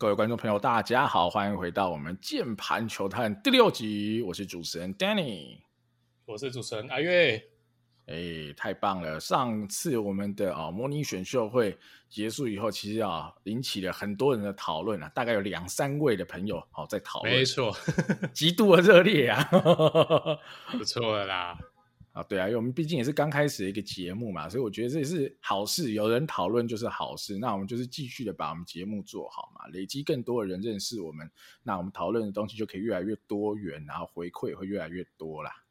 各位观众朋友，大家好，欢迎回到我们键盘球探第六集。我是主持人 Danny，我是主持人阿月。哎，太棒了！上次我们的啊、哦、模拟选秀会结束以后，其实啊引起了很多人的讨论啊，大概有两三位的朋友好、哦、在讨论，没错，极度的热烈啊，不错的啦。啊，对啊，因为我们毕竟也是刚开始一个节目嘛，所以我觉得这也是好事。有人讨论就是好事，那我们就是继续的把我们节目做好嘛，累积更多的人认识我们，那我们讨论的东西就可以越来越多元，然后回馈也会越来越多啦。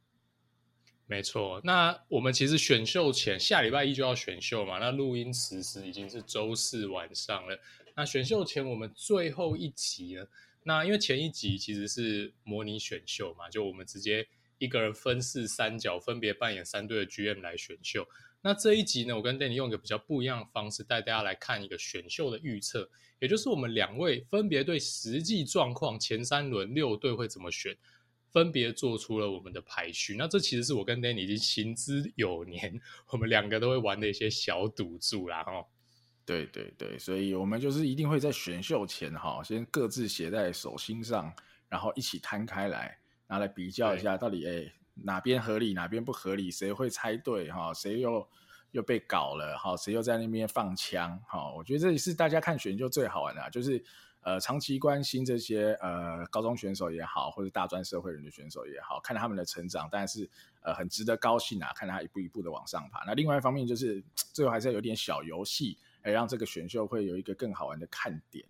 没错，那我们其实选秀前下礼拜一就要选秀嘛，那录音此时已经是周四晚上了。那选秀前我们最后一集了，那因为前一集其实是模拟选秀嘛，就我们直接。一个人分饰三角，分别扮演三队的 GM 来选秀。那这一集呢，我跟 Danny 用一个比较不一样的方式带大家来看一个选秀的预测，也就是我们两位分别对实际状况前三轮六队会怎么选，分别做出了我们的排序。那这其实是我跟 Danny 已经行之有年，我们两个都会玩的一些小赌注啦，哈。对对对，所以我们就是一定会在选秀前哈，先各自写在手心上，然后一起摊开来。拿来比较一下，到底哎、欸、哪边合理，哪边不合理？谁会猜对哈？谁又又被搞了哈？谁又在那边放枪哈？我觉得这也是大家看选秀最好玩的，就是呃长期关心这些呃高中选手也好，或者大专社会人的选手也好，看他们的成长，但是呃很值得高兴啊，看他一步一步的往上爬。那另外一方面就是 最后还是要有点小游戏，来让这个选秀会有一个更好玩的看点。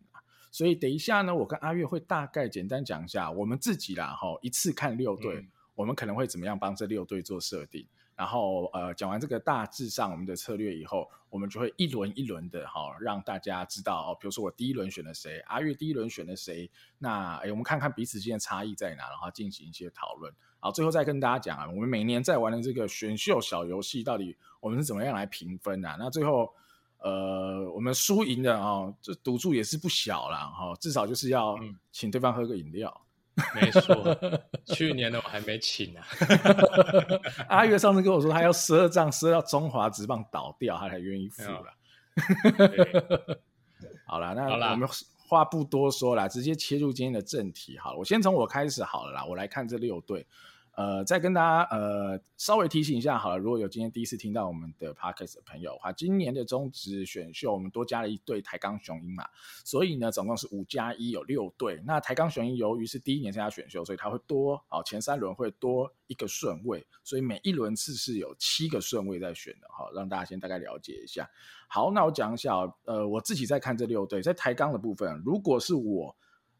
所以等一下呢，我跟阿月会大概简单讲一下我们自己啦，哈，一次看六队，嗯，我们可能会怎么样帮这六队做设定。然后呃，讲完这个大致上我们的策略以后，我们就会一轮一轮的哈，让大家知道哦，比如说我第一轮选了谁，阿月第一轮选了谁，那哎，我们看看彼此之间的差异在哪，然后进行一些讨论。好，最后再跟大家讲啊，我们每年在玩的这个选秀小游戏，到底我们是怎么样来评分啊？那最后。呃，我们输赢的啊、哦，这赌注也是不小了哈、哦，至少就是要请对方喝个饮料。嗯、没错，去年的我还没请呢、啊。阿月上次跟我说，他要赊账赊到中华职棒倒掉，他才愿意付了。好了，那我们话不多说了，直接切入今天的正题。好了，我先从我开始好了啦，我来看这六队。呃，再跟大家呃稍微提醒一下好了，如果有今天第一次听到我们的 podcast 的朋友的话，今年的中职选秀我们多加了一队台钢雄鹰嘛，所以呢总共是五加一有六队。那台钢雄鹰由于是第一年参加选秀，所以它会多哦前三轮会多一个顺位，所以每一轮次是有七个顺位在选的哈，让大家先大概了解一下。好，那我讲一下呃我自己在看这六队，在台钢的部分，如果是我。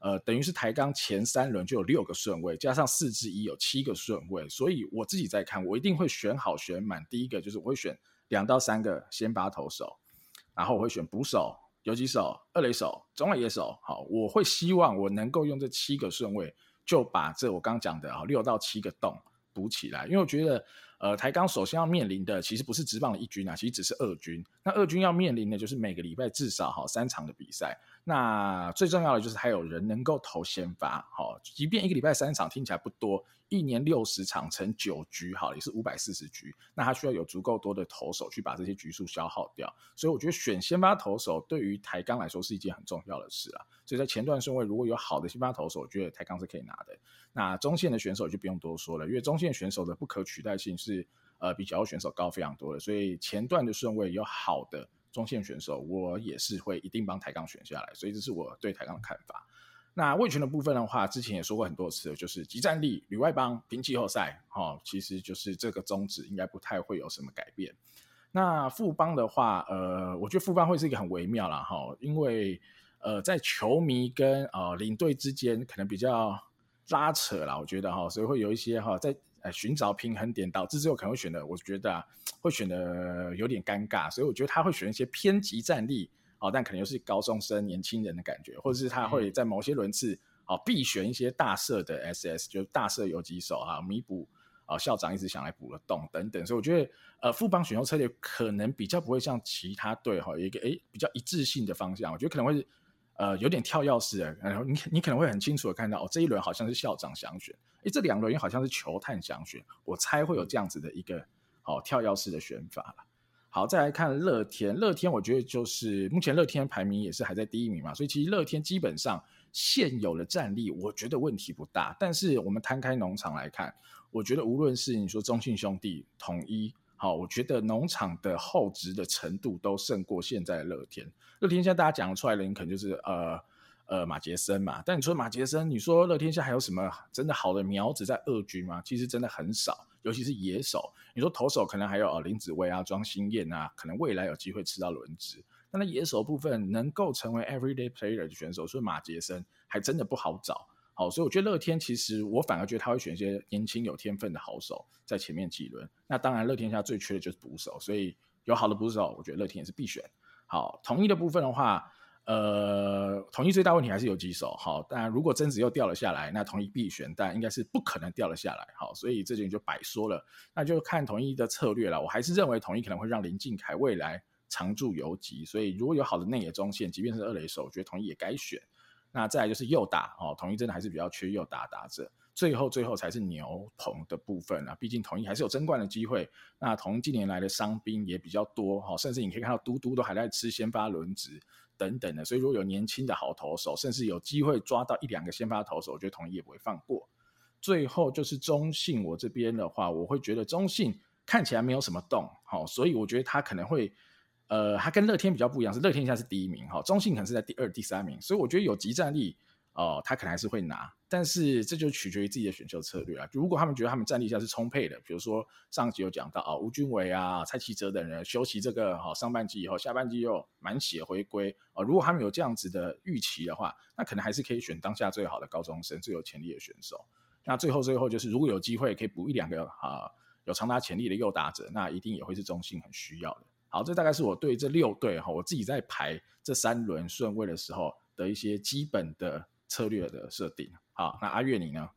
呃，等于是台钢前三轮就有六个顺位，加上四之一有七个顺位，所以我自己在看，我一定会选好选满。第一个就是我会选两到三个先发投手，然后我会选捕手、游击手、二垒手、中外野手。好，我会希望我能够用这七个顺位就把这我刚讲的啊六到七个洞补起来，因为我觉得。呃，台钢首先要面临的其实不是直棒的一军啊，其实只是二军。那二军要面临的就是每个礼拜至少好三场的比赛。那最重要的就是还有人能够投先发，好，即便一个礼拜三场听起来不多。一年六十场乘九局，好，也是五百四十局。那他需要有足够多的投手去把这些局数消耗掉。所以我觉得选先发投手对于台钢来说是一件很重要的事啊。所以在前段顺位如果有好的先发投手，我觉得台钢是可以拿的。那中线的选手就不用多说了，因为中线选手的不可取代性是呃比角选手高非常多的。所以前段的顺位有好的中线选手，我也是会一定帮台钢选下来。所以这是我对台钢的看法。那味全的部分的话，之前也说过很多次，就是即战力、旅外帮、拼季后赛，哦，其实就是这个宗旨，应该不太会有什么改变。那富邦的话，呃，我觉得富邦会是一个很微妙啦，哈、哦，因为呃，在球迷跟呃领队之间可能比较拉扯啦，我觉得哈、哦，所以会有一些哈、哦，在呃寻找平衡点，导致之后可能会选的，我觉得、啊、会选的有点尴尬，所以我觉得他会选一些偏激战力。哦，但可能又是高中生、年轻人的感觉，或者是他会在某些轮次，哦，必选一些大社的 SS，就是大社游击手啊，弥补啊校长一直想来补的洞等等。所以我觉得，呃，富邦选秀策略可能比较不会像其他队哈，有一个诶比较一致性的方向。我觉得可能会呃有点跳跃式的，然后你你可能会很清楚的看到，哦，这一轮好像是校长想选，这两轮又好像是球探想选，我猜会有这样子的一个哦跳跃式的选法了。好，再来看乐天，乐天我觉得就是目前乐天排名也是还在第一名嘛，所以其实乐天基本上现有的战力，我觉得问题不大。但是我们摊开农场来看，我觉得无论是你说中信兄弟、统一，好，我觉得农场的厚植的程度都胜过现在乐天。乐天现在大家讲出来的人，可能就是呃。呃，马杰森嘛，但你说马杰森，你说乐天下还有什么真的好的苗子在二军吗？其实真的很少，尤其是野手。你说投手可能还有林子崴啊、庄心燕啊，可能未来有机会吃到轮值。但那野手部分能够成为 everyday player 的选手，所以马杰森还真的不好找。好，所以我觉得乐天其实我反而觉得他会选一些年轻有天分的好手在前面几轮。那当然，乐天下最缺的就是捕手，所以有好的捕手，我觉得乐天也是必选。好，同一的部分的话。呃，统一最大问题还是游击手，好，当然如果甄子又掉了下来，那统一必选，但应该是不可能掉了下来，好，所以这点就白说了，那就看统一的策略了。我还是认为统一可能会让林靖凯未来常驻游击，所以如果有好的内野中线，即便是二垒手，我觉得统一也该选。那再来就是右打，哦，统一真的还是比较缺右打打者。最后最后才是牛棚的部分啊，毕竟统一还是有争冠的机会。那同一近年来的伤兵也比较多，哈，甚至你可以看到嘟嘟都还在吃先发轮值。等等的，所以如果有年轻的好投手，甚至有机会抓到一两个先发投手，我觉得统一也不会放过。最后就是中信，我这边的话，我会觉得中信看起来没有什么动，好，所以我觉得他可能会，呃，他跟乐天比较不一样，是乐天现在是第一名，哈，中信可能是在第二、第三名，所以我觉得有集战力。哦，他可能还是会拿，但是这就取决于自己的选秀策略啊。如果他们觉得他们战力下是充沛的，比如说上集有讲到啊，吴君伟啊、蔡奇哲等人休息这个好上半季以后，下半季又满血回归啊，如果他们有这样子的预期的话，那可能还是可以选当下最好的高中生、最有潜力的选手。那最后最后就是，如果有机会可以补一两个啊有长达潜力的右打者，那一定也会是中信很需要的。好，这大概是我对这六队哈，我自己在排这三轮顺位的时候的一些基本的。策略的设定，好，那阿月你呢？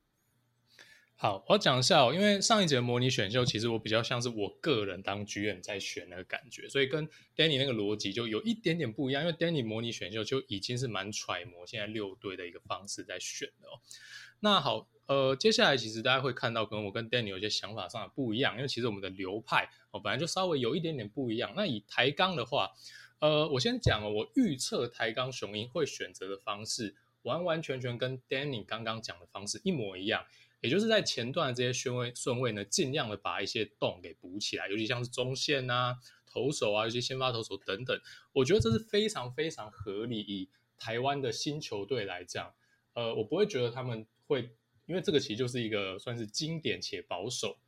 好，我要讲一下哦，因为上一节模拟选秀，其实我比较像是我个人当 GM 在选那个感觉，所以跟 Danny 那个逻辑就有一点点不一样。因为 Danny 模拟选秀就已经是蛮揣摩现在六队的一个方式在选的哦。那好，呃，接下来其实大家会看到，跟我跟 Danny 有些想法上的不一样，因为其实我们的流派哦本来就稍微有一点点不一样。那以台钢的话，呃，我先讲哦，我预测台钢雄鹰会选择的方式。完完全全跟 Danny 刚刚讲的方式一模一样，也就是在前段的这些顺位顺位呢，尽量的把一些洞给补起来，尤其像是中线啊、投手啊、一些先发投手等等，我觉得这是非常非常合理。以台湾的新球队来讲，呃，我不会觉得他们会，因为这个其实就是一个算是经典且保守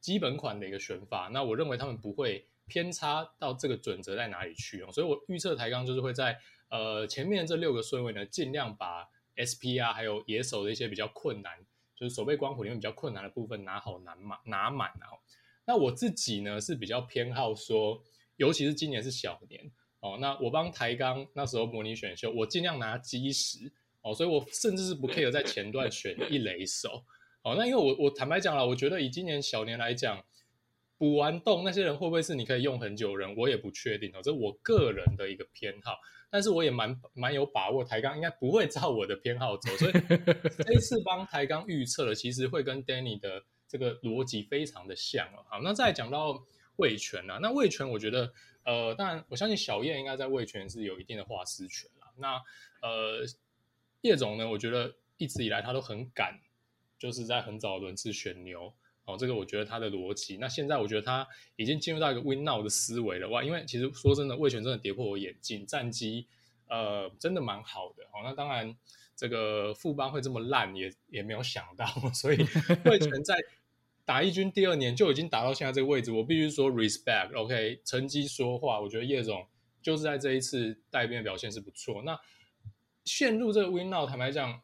基本款的一个选法，那我认为他们不会偏差到这个准则在哪里去哦，所以我预测台钢就是会在。呃，前面这六个顺位呢，尽量把 SP 啊，还有野手的一些比较困难，就是守备光谱里面比较困难的部分拿好拿满拿满啊。那我自己呢是比较偏好说，尤其是今年是小年哦，那我帮台钢那时候模拟选秀，我尽量拿基石哦，所以我甚至是不 care 在前段选一垒手哦。那因为我我坦白讲了，我觉得以今年小年来讲，补完洞那些人会不会是你可以用很久人，我也不确定哦，这我个人的一个偏好。但是我也蛮蛮有把握，台钢应该不会照我的偏好走，所以 这一次帮台钢预测了，其实会跟 Danny 的这个逻辑非常的像哦。好，那再讲到味全啊，那味全我觉得，呃，当然我相信小叶应该在味全是有一定的话事权啦。那呃，叶总呢，我觉得一直以来他都很敢，就是在很早轮次选牛。哦，这个我觉得他的逻辑。那现在我觉得他已经进入到一个 win now 的思维了哇！因为其实说真的，魏全真的跌破我眼镜，战绩呃真的蛮好的。哦，那当然这个副邦会这么烂也也没有想到，所以 魏全在打一军第二年就已经打到现在这个位置，我必须说 respect。OK，成绩说话，我觉得叶总就是在这一次带兵的表现是不错。那陷入这个 win now，坦白讲。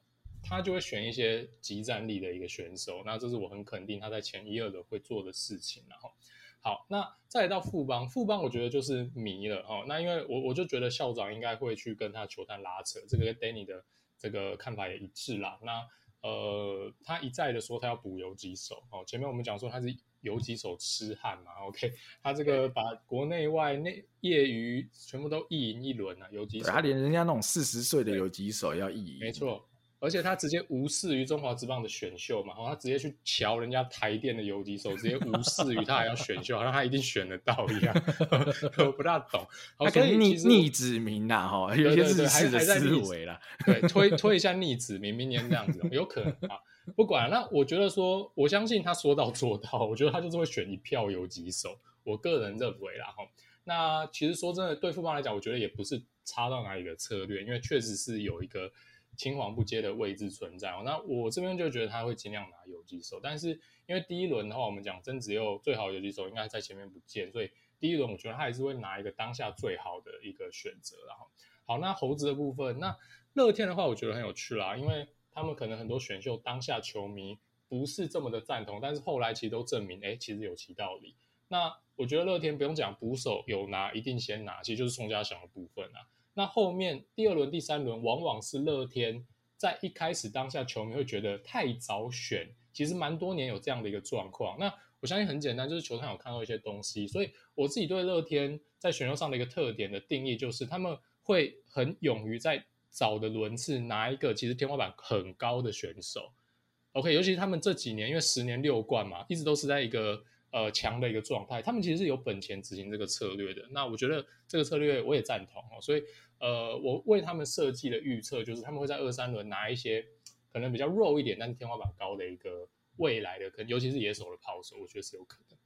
他就会选一些即战力的一个选手，那这是我很肯定他在前一二轮会做的事情。然后，好，那再来到富邦，富邦我觉得就是迷了哦。那因为我我就觉得校长应该会去跟他球探拉扯，这个跟 Danny 的这个看法也一致啦。那呃，他一再的说他要补游击手哦。前面我们讲说他是游击手痴汉嘛，OK？他这个把国内外内业余全部都一赢一轮啊，游击手，他连人家那种四十岁的游击手要一赢，没错。而且他直接无视于中华职棒的选秀嘛，他直接去瞧人家台电的游击手，直接无视于他还要选秀，好像他一定选得到一样，我不大懂。他可以逆逆子名呐，哈，有些日式的思维啦，对，推推一下逆子名，明年这样子有可能啊。不管，那我觉得说，我相信他说到做到，我觉得他就是会选一票游击手，我个人认为啦，哈。那其实说真的，对富邦来讲，我觉得也不是差到哪里的策略，因为确实是有一个青黄不接的位置存在哦。那我这边就觉得他会尽量拿游击手，但是因为第一轮的话，我们讲曾子佑最好的游击手应该在前面不见，所以第一轮我觉得他还是会拿一个当下最好的一个选择。然后，好，那猴子的部分，那乐天的话，我觉得很有趣啦，因为他们可能很多选秀当下球迷不是这么的赞同，但是后来其实都证明，哎，其实有其道理。那我觉得乐天不用讲，捕手有拿一定先拿，其实就是宋家祥的部分啊。那后面第二轮、第三轮，往往是乐天在一开始当下，球迷会觉得太早选，其实蛮多年有这样的一个状况。那我相信很简单，就是球探有看到一些东西，所以我自己对乐天在选秀上的一个特点的定义，就是他们会很勇于在早的轮次拿一个其实天花板很高的选手。OK，尤其他们这几年，因为十年六冠嘛，一直都是在一个。呃，强的一个状态，他们其实是有本钱执行这个策略的。那我觉得这个策略我也赞同哦，所以呃，我为他们设计的预测就是他们会在二三轮拿一些可能比较弱一点，但是天花板高的一个未来的，可能尤其是野手的炮手，我觉得是有可能。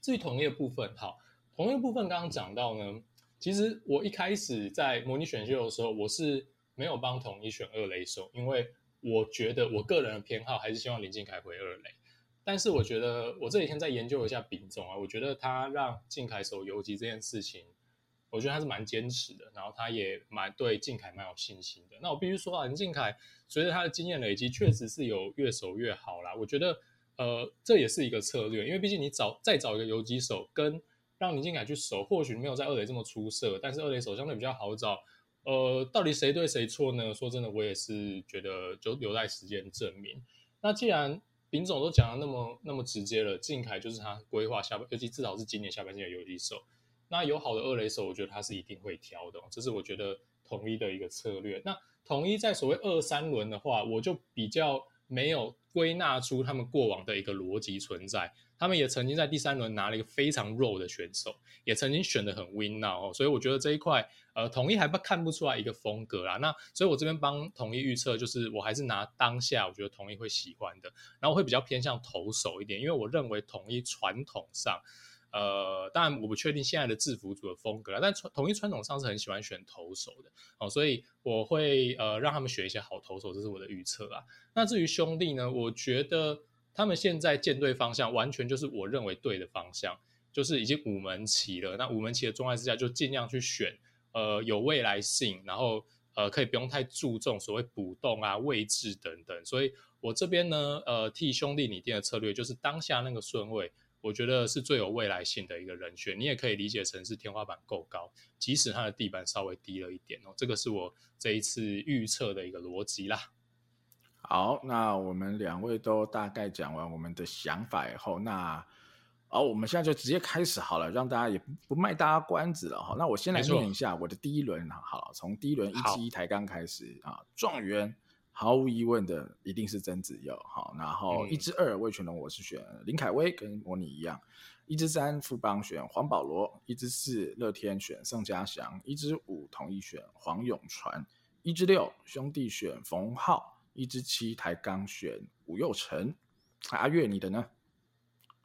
至于统一的部分，好，统一的部分刚刚讲到呢，其实我一开始在模拟选秀的时候，我是没有帮统一选二垒手，因为我觉得我个人的偏好还是希望林靖凯回二垒。但是我觉得，我这几天在研究一下丙总啊，我觉得他让靖凯守游击这件事情，我觉得他是蛮坚持的，然后他也蛮对靖凯蛮有信心的。那我必须说啊，林靖凯随着他的经验累积，确实是有越守越好啦。我觉得，呃，这也是一个策略，因为毕竟你找再找一个游击手，跟让林靖凯去守，或许没有在二垒这么出色，但是二垒手相对比较好找。呃，到底谁对谁错呢？说真的，我也是觉得就留待时间证明。那既然林总都讲的那么那么直接了，靖凯就是他规划下半，尤其至少是今年下半季的游击手。那有好的二垒手，我觉得他是一定会挑的，这是我觉得统一的一个策略。那统一在所谓二三轮的话，我就比较没有归纳出他们过往的一个逻辑存在。他们也曾经在第三轮拿了一个非常弱的选手，也曾经选得很 win now 哦，所以我觉得这一块呃统一还不看不出来一个风格啦。那所以我这边帮统一预测，就是我还是拿当下我觉得统一会喜欢的，然后会比较偏向投手一点，因为我认为统一传统上，呃，当然我不确定现在的制服组的风格啦，但传统一传统上是很喜欢选投手的哦，所以我会呃让他们选一些好投手，这是我的预测啦。那至于兄弟呢，我觉得。他们现在建队方向完全就是我认为对的方向，就是已经五门齐了。那五门齐的状态之下，就尽量去选呃有未来性，然后呃可以不用太注重所谓补洞啊、位置等等。所以我这边呢，呃替兄弟拟定的策略就是当下那个顺位，我觉得是最有未来性的一个人选。你也可以理解成是天花板够高，即使它的地板稍微低了一点哦。这个是我这一次预测的一个逻辑啦。好，那我们两位都大概讲完我们的想法以后，那好，我们现在就直接开始好了，让大家也不卖大家关子了哈。那我先来念一下我的第一轮，好了，从第一轮一期台钢开始啊，状元毫无疑问的一定是曾子佑，好，然后一至二魏全龙我是选林凯威，跟模拟一样，一至三富邦选黄保罗，一至四乐天选宋家祥，一至五统一选黄永传，一至六兄弟选冯浩。一至七台钢选吴佑成，阿月你的呢？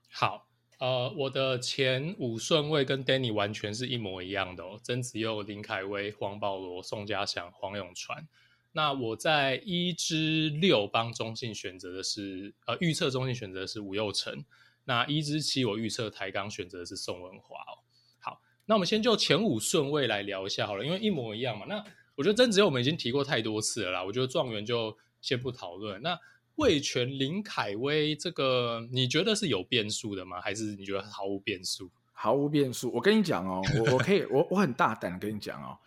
好，呃，我的前五顺位跟 Danny 完全是一模一样的哦，曾子佑、林凯威、黄保罗、宋家祥、黄永传。那我在一之六帮中信选择的是，呃，预测中信选择的是吴又成。那一之七我预测台钢选择的是宋文华哦。好，那我们先就前五顺位来聊一下好了，因为一模一样嘛。那我觉得曾子佑我们已经提过太多次了啦，我觉得状元就。先不讨论。那味全林凯威这个，你觉得是有变数的吗？还是你觉得毫无变数？毫无变数。我跟你讲哦，我我可以，我我很大胆跟你讲哦，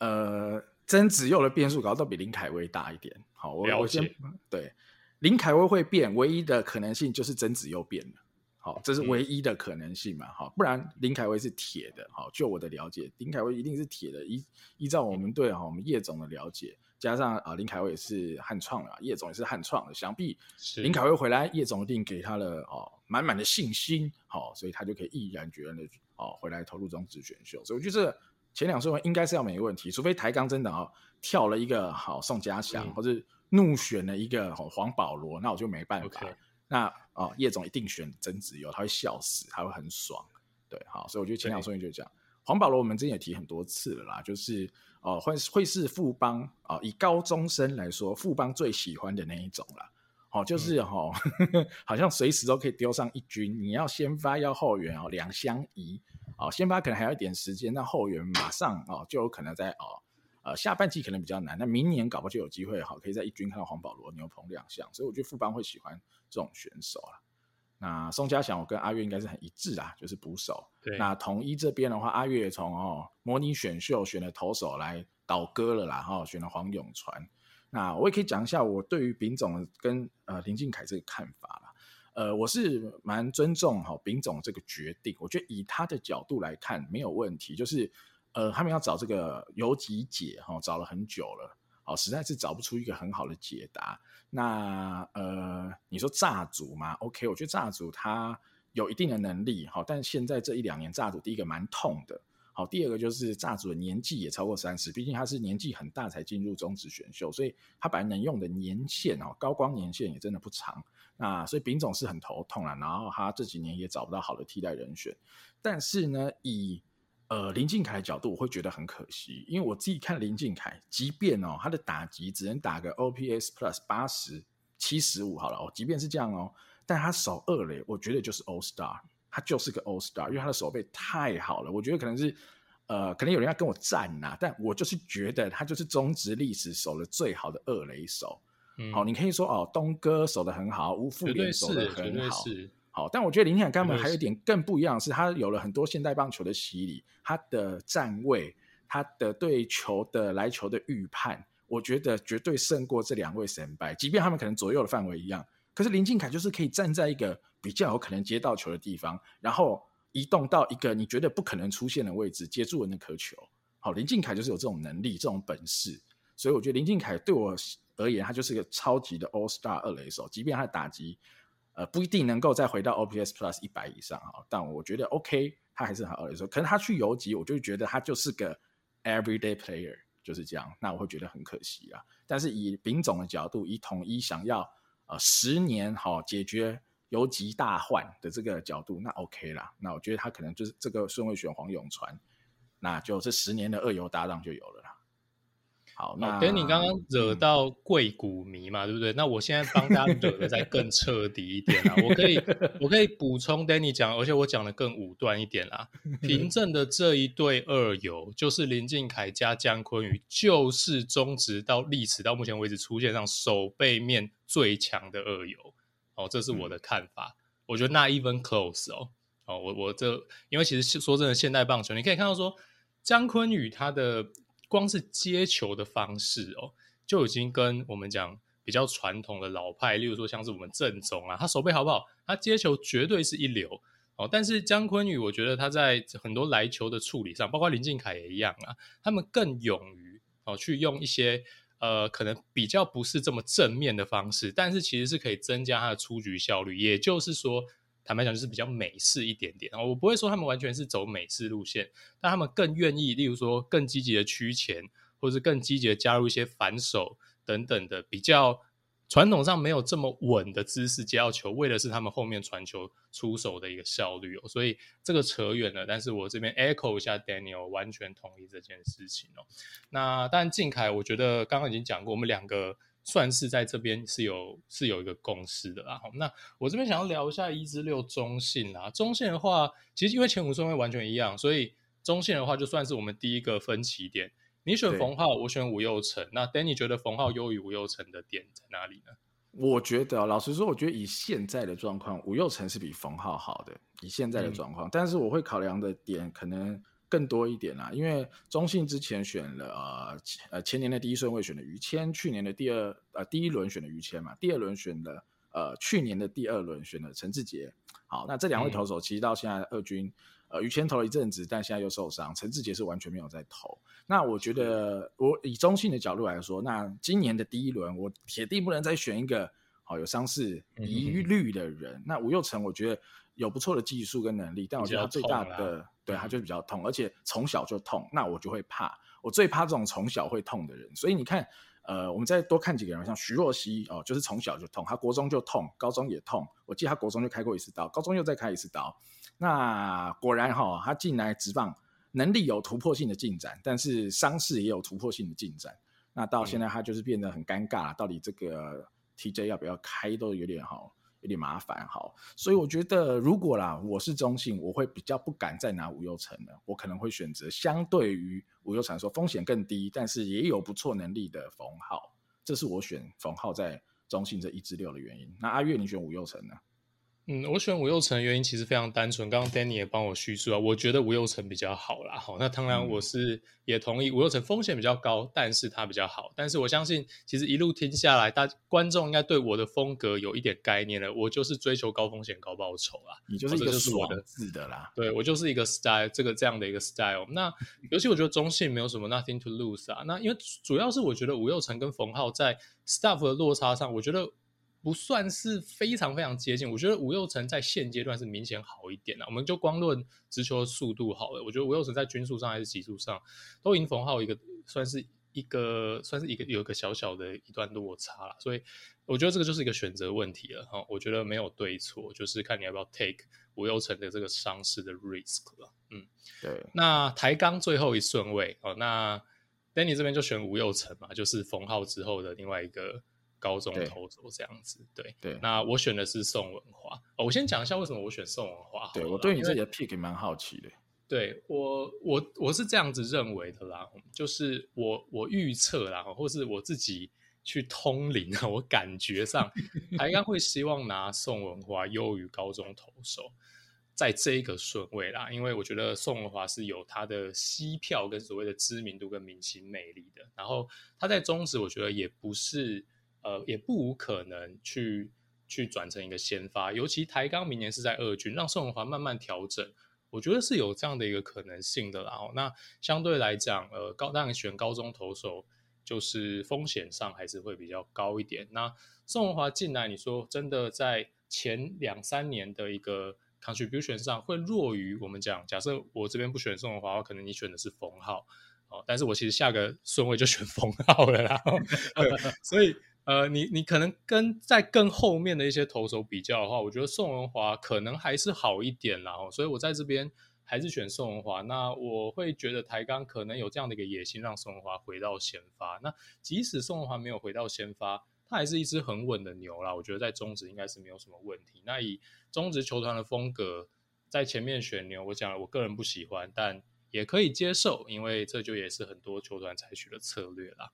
呃，曾子佑的变数搞不好比林凯威大一点。好，我我先对林凯威会变，唯一的可能性就是曾子佑变了。好，这是唯一的可能性嘛，好，不然林凯威是铁的，好，就我的了解，林凯威一定是铁的，依依照我们对哈我们叶总的了解，加上啊林凯威也是汉创的，叶总也是汉创的，想必林凯威回来，叶总一定给他了哦满满的信心，好，所以他就可以毅然决然的哦回来投入中职选秀，所以我觉得前两顺位应该是要没问题，除非台钢真的哦跳了一个好宋家祥，或者怒选了一个黄保罗，那我就没办法。Okay. 那哦，叶总一定选曾子佑，他会笑死，他会很爽，对，好，所以我觉得前两顺位就这样。黄保罗我们之前也提很多次了啦，就是哦会会是富邦啊、哦，以高中生来说，富邦最喜欢的那一种啦。哦，就是哦，嗯、好像随时都可以丢上一军，你要先发要后援哦，两相宜哦，先发可能还要一点时间，那后援马上哦就有可能在哦。呃，下半季可能比较难，那明年搞不好就有机会，好，可以在一军看到黄保罗、牛棚亮相，所以我觉得富邦会喜欢这种选手啊。那宋家祥，我跟阿月应该是很一致啊，就是捕手。对。那统一这边的话，阿月也从哦模拟选秀选了投手来倒戈了啦，哈，选了黄永传。那我也可以讲一下我对于丙总跟呃林靖凯这个看法啦。呃，我是蛮尊重哈丙总这个决定，我觉得以他的角度来看没有问题，就是。呃，他们要找这个游击解哈，找了很久了，哦，实在是找不出一个很好的解答。那呃，你说炸组吗？OK，我觉得炸组他有一定的能力，好，但现在这一两年炸组第一个蛮痛的，好，第二个就是炸主的年纪也超过三十，毕竟他是年纪很大才进入中职选秀，所以他本来能用的年限哦，高光年限也真的不长。那所以丙总是很头痛了，然后他这几年也找不到好的替代人选，但是呢，以呃，林敬凯的角度我会觉得很可惜，因为我自己看林敬凯，即便哦他的打击只能打个 OPS Plus 八十七十五好了哦，即便是这样哦，但他守二垒，我觉得就是 All Star，他就是个 All Star，因为他的手背太好了，我觉得可能是呃，可能有人要跟我战呐、啊，但我就是觉得他就是中职历史守的最好的二垒手。好、你可以说哦，东哥守得很好，吴富连守得很好。好，但我觉得林靖凯跟他们还有一点更不一样的是，他有了很多现代棒球的洗礼，他的站位，他的对球的来球的预判，我觉得绝对胜过这两位神拜。即便他们可能左右的范围一样，可是林敬凯就是可以站在一个比较有可能接到球的地方，然后移动到一个你觉得不可能出现的位置，接住了那颗球。好，林靖凯就是有这种能力、这种本事，所以我觉得林靖凯对我而言，他就是一个超级的 All Star 二垒手，即便他的打击。呃，不一定能够再回到 OPS Plus 一百以上啊，但我觉得 OK，他还是很二垒手。可能他去游击，我就觉得他就是个 everyday player，就是这样。那我会觉得很可惜啊。但是以丙总的角度，以统一想要呃十年好解决游击大患的这个角度，那 OK 啦。那我觉得他可能就是这个顺位选黄永传，那就这十年的二游搭档就有了啦。好，那 Danny 刚刚惹到贵股迷嘛，嗯、对不对？那我现在帮大家惹的再更彻底一点啦。我可以，我可以补充 Danny 讲，而且我讲的更武断一点啦。平镇的这一对二游，就是林靖凯加江坤宇，就是中职到历史到目前为止出现上手背面最强的二游。哦，这是我的看法。嗯、我觉得 not even close 哦。哦，我我这因为其实说真的，现代棒球你可以看到说江坤宇他的。光是接球的方式哦，就已经跟我们讲比较传统的老派，例如说像是我们正宗啊，他手背好不好？他接球绝对是一流哦。但是江坤宇，我觉得他在很多来球的处理上，包括林敬凯也一样啊，他们更勇于哦去用一些呃可能比较不是这么正面的方式，但是其实是可以增加它的出局效率。也就是说。坦白讲，就是比较美式一点点。我不会说他们完全是走美式路线，但他们更愿意，例如说更积极的趋前，或者是更积极的加入一些反手等等的比较传统上没有这么稳的姿势接到球，为的是他们后面传球出手的一个效率哦。所以这个扯远了，但是我这边 echo 一下 Daniel，完全同意这件事情哦。那但靖凯，我觉得刚刚已经讲过，我们两个。算是在这边是有是有一个共识的啦。好，那我这边想要聊一下一至六中信啦。中信的话，其实因为前五顺位完全一样，所以中信的话就算是我们第一个分歧点。你选冯浩，我选吴又成。那 Danny 觉得冯浩优于吴又成的点在哪里呢？我觉得，老实说，我觉得以现在的状况，吴又成是比冯浩好的。以现在的状况，嗯、但是我会考量的点可能。更多一点啦，因为中信之前选了呃呃前年的第一顺位选的于谦，去年的第二呃第一轮选的于谦嘛，第二轮选的呃去年的第二轮选的陈志杰，好，那这两位投手其实到现在二军，呃，于谦投了一阵子，但现在又受伤，陈志杰是完全没有在投。那我觉得，我以中性的角度来说，那今年的第一轮，我铁定不能再选一个好有伤势疑虑的人。嗯、那吴又成，我觉得有不错的技术跟能力，但我觉得他最大的，对，他就是比较痛，而且从小就痛，那我就会怕，我最怕这种从小会痛的人。所以你看。呃，我们再多看几个人，像徐若曦哦，就是从小就痛，他国中就痛，高中也痛。我记得他国中就开过一次刀，高中又再开一次刀。那果然哈、哦，他进来直棒能力有突破性的进展，但是伤势也有突破性的进展。那到现在他就是变得很尴尬，到底这个 TJ 要不要开都有点好。有点麻烦，哈，所以我觉得如果啦，我是中信，我会比较不敢再拿吴又成了，我可能会选择相对于吴又成说风险更低，但是也有不错能力的冯浩，这是我选冯浩在中信这一至六的原因。那阿月，你选吴又成呢？嗯，我选吴又成的原因其实非常单纯，刚刚 Danny 也帮我叙述啊，我觉得吴又成比较好啦。好，那当然我是也同意吴又成风险比较高，但是他比较好。但是我相信，其实一路听下来，大观众应该对我的风格有一点概念了。我就是追求高风险高报酬啦，你就是一个爽字的啦。对，我就是一个 style，这个这样的一个 style。那 尤其我觉得中信没有什么 nothing to lose 啊。那因为主要是我觉得吴又成跟冯浩在 staff 的落差上，我觉得。不算是非常非常接近，我觉得吴又成在现阶段是明显好一点的。我们就光论直球的速度好了，我觉得吴又成在均速上还是极速上都赢冯浩一个，算是一个算是一个有一个小小的一段落差了。所以我觉得这个就是一个选择问题了哈。我觉得没有对错，就是看你要不要 take 吴又成的这个伤势的 risk 了。嗯，对。那台钢最后一顺位哦，那 Danny 这边就选吴又成嘛，就是冯浩之后的另外一个。高中投手这样子，对对，那我选的是宋文华。哦，我先讲一下为什么我选宋文华。对，我对你自己的 pick 蛮好奇的。对我，我我是这样子认为的啦，就是我我预测啦，或是我自己去通灵啊，我感觉上还应该会希望拿宋文华优于高中投手，在这一个顺位啦，因为我觉得宋文华是有他的吸票跟所谓的知名度跟明星魅力的，然后他在中职，我觉得也不是。呃，也不无可能去去转成一个先发，尤其台钢明年是在二军，让宋文华慢慢调整，我觉得是有这样的一个可能性的啦。然后那相对来讲，呃，高当然选高中投手就是风险上还是会比较高一点。那宋文华进来，你说真的在前两三年的一个 contribution 上会弱于我们讲，假设我这边不选宋文华，可能你选的是冯浩哦，但是我其实下个顺位就选冯浩了啦，所以。呃，你你可能跟在更后面的一些投手比较的话，我觉得宋文华可能还是好一点啦，所以我在这边还是选宋文华。那我会觉得台钢可能有这样的一个野心，让宋文华回到先发。那即使宋文华没有回到先发，他还是一只很稳的牛啦。我觉得在中职应该是没有什么问题。那以中职球团的风格，在前面选牛，我讲了，我个人不喜欢，但也可以接受，因为这就也是很多球团采取的策略啦。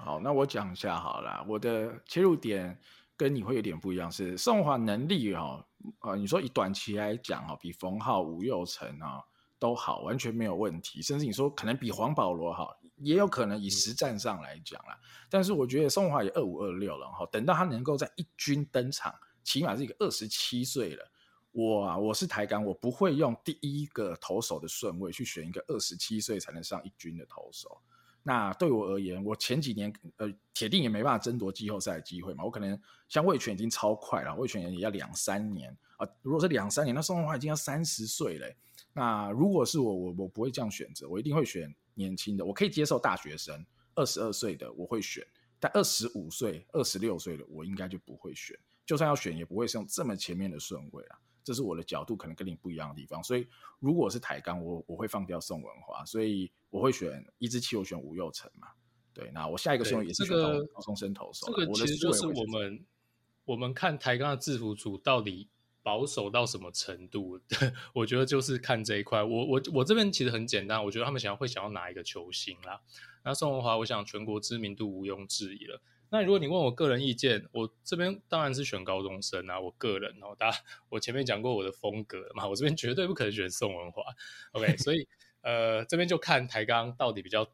好，那我讲一下好了。我的切入点跟你会有点不一样，是宋文华能力哈，呃，你说以短期来讲哈，比冯浩、吴又成啊都好，完全没有问题。甚至你说可能比黄保罗好，也有可能以实战上来讲啦。但是我觉得宋华也二五二六了哈，等到他能够在一军登场，起码是一个二十七岁了。我啊，我是台钢，我不会用第一个投手的顺位去选一个二十七岁才能上一军的投手。那对我而言，我前几年呃，铁定也没办法争夺季后赛的机会嘛。我可能像魏全已经超快了，魏全也要两三年啊、如果是两三年，那宋文华已经要三十岁了。那如果是我，我我不会这样选择，我一定会选年轻的。我可以接受大学生二十二岁的我会选，但二十五岁、二十六岁的我应该就不会选。就算要选，也不会是用这么前面的顺位了。这是我的角度，可能跟你不一样的地方。所以，如果是台钢，我我会放掉宋文华，所以我会选一支七，我选吴又成嘛。对，那我下一个顺位也是选高中生投手。这个其实就是我们我们看台钢的制服组到底保守到什么程度？我觉得就是看这一块。我我我这边其实很简单，我觉得他们想要会想要哪一个球星啦。那宋文华，我想全国知名度毋庸置疑了。那如果你问我个人意见，我这边当然是选高中生啊。我个人哦，大家我前面讲过我的风格嘛，我这边绝对不可能选宋文华。OK，所以呃，这边就看台钢到底比较，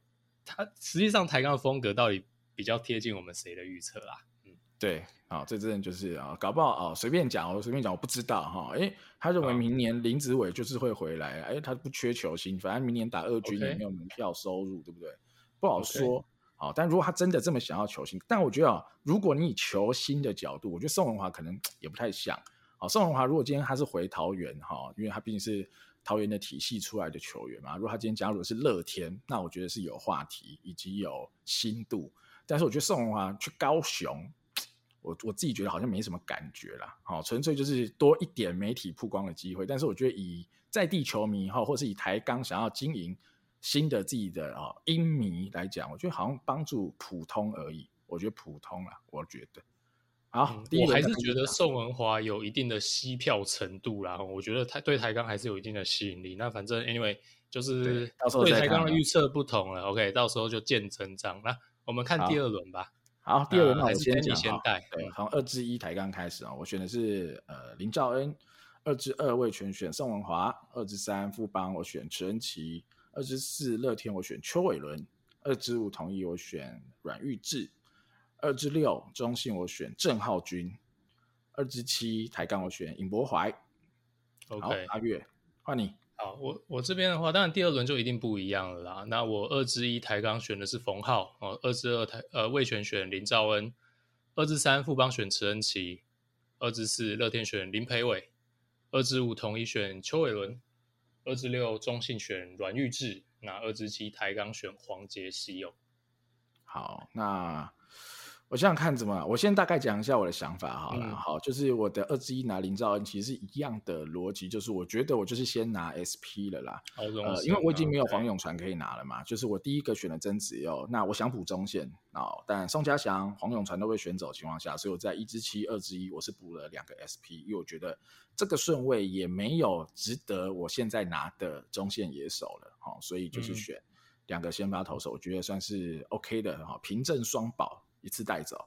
他实际上台钢的风格到底比较贴近我们谁的预测啦。嗯，对，啊，这真的就是啊，搞不好啊，随便讲，我随便讲，我不知道哈。哎，他认为明年林子伟就是会回来，哎，他不缺球星，反正明年打二军也没有门票收入.对不对？不好说。好，但如果他真的这么想要球星，但我觉得啊，如果你以球星的角度，我觉得宋文华可能 也不太像。好，宋文华如果今天他是回桃园哈，因为他毕竟是桃园的体系出来的球员嘛。如果他今天加入的是乐天，那我觉得是有话题以及有深度。但是我觉得宋文华去高雄，我我自己觉得好像没什么感觉啦。好，纯粹就是多一点媒体曝光的机会。但是我觉得以在地球迷哈，或是以台钢想要经营新的自己的啊音迷来讲，我觉得好像帮助普通而已。我觉得普通啊，我觉得。好，嗯、我还是觉得宋文华有一定的吸票程度啦。我觉得他对台钢还是有一定的吸引力。那反正 anyway 就是对台钢的预测不同了。OK，到时候就见真章。那我们看第二轮吧。好，好第二轮还是先你先带。对，从二至一台钢开始啊，我选的是呃林兆恩，二至二位全选宋文华，二至三富邦我选池恩齐。二之四乐天我选邱伟伦，二之五统一我选阮玉志，二之六中信我选郑浩君，二之七台钢我选尹博怀。OK，阿月换你。好，我我这边的话，当然第二轮就一定不一样了啦。那我二之一台钢选的是冯浩哦，二之二台呃魏全选林兆恩，二之三富邦选池恩琪，二之四乐天选林培伟，二之五统一选邱伟伦。二至六中性选阮玉志，那二至七台钢选黄杰希哦。好，那。我想想看怎么，我先大概讲一下我的想法好了，嗯。好，就是我的二之一拿林兆恩，其实是一样的逻辑，就是我觉得我就是先拿 SP 了啦。呃，因为我已经没有黄永传可以拿了嘛，就是我第一个选了曾子佑，那我想补中线哦，但宋家祥、黄永传都被选走的情况下，所以我在一之七、二之一，我是补了两个 SP，因为我觉得这个顺位也没有值得我现在拿的中线野手了，好，所以就是选两个先发投手，我觉得算是 OK 的哈，凭证双保。一次带走，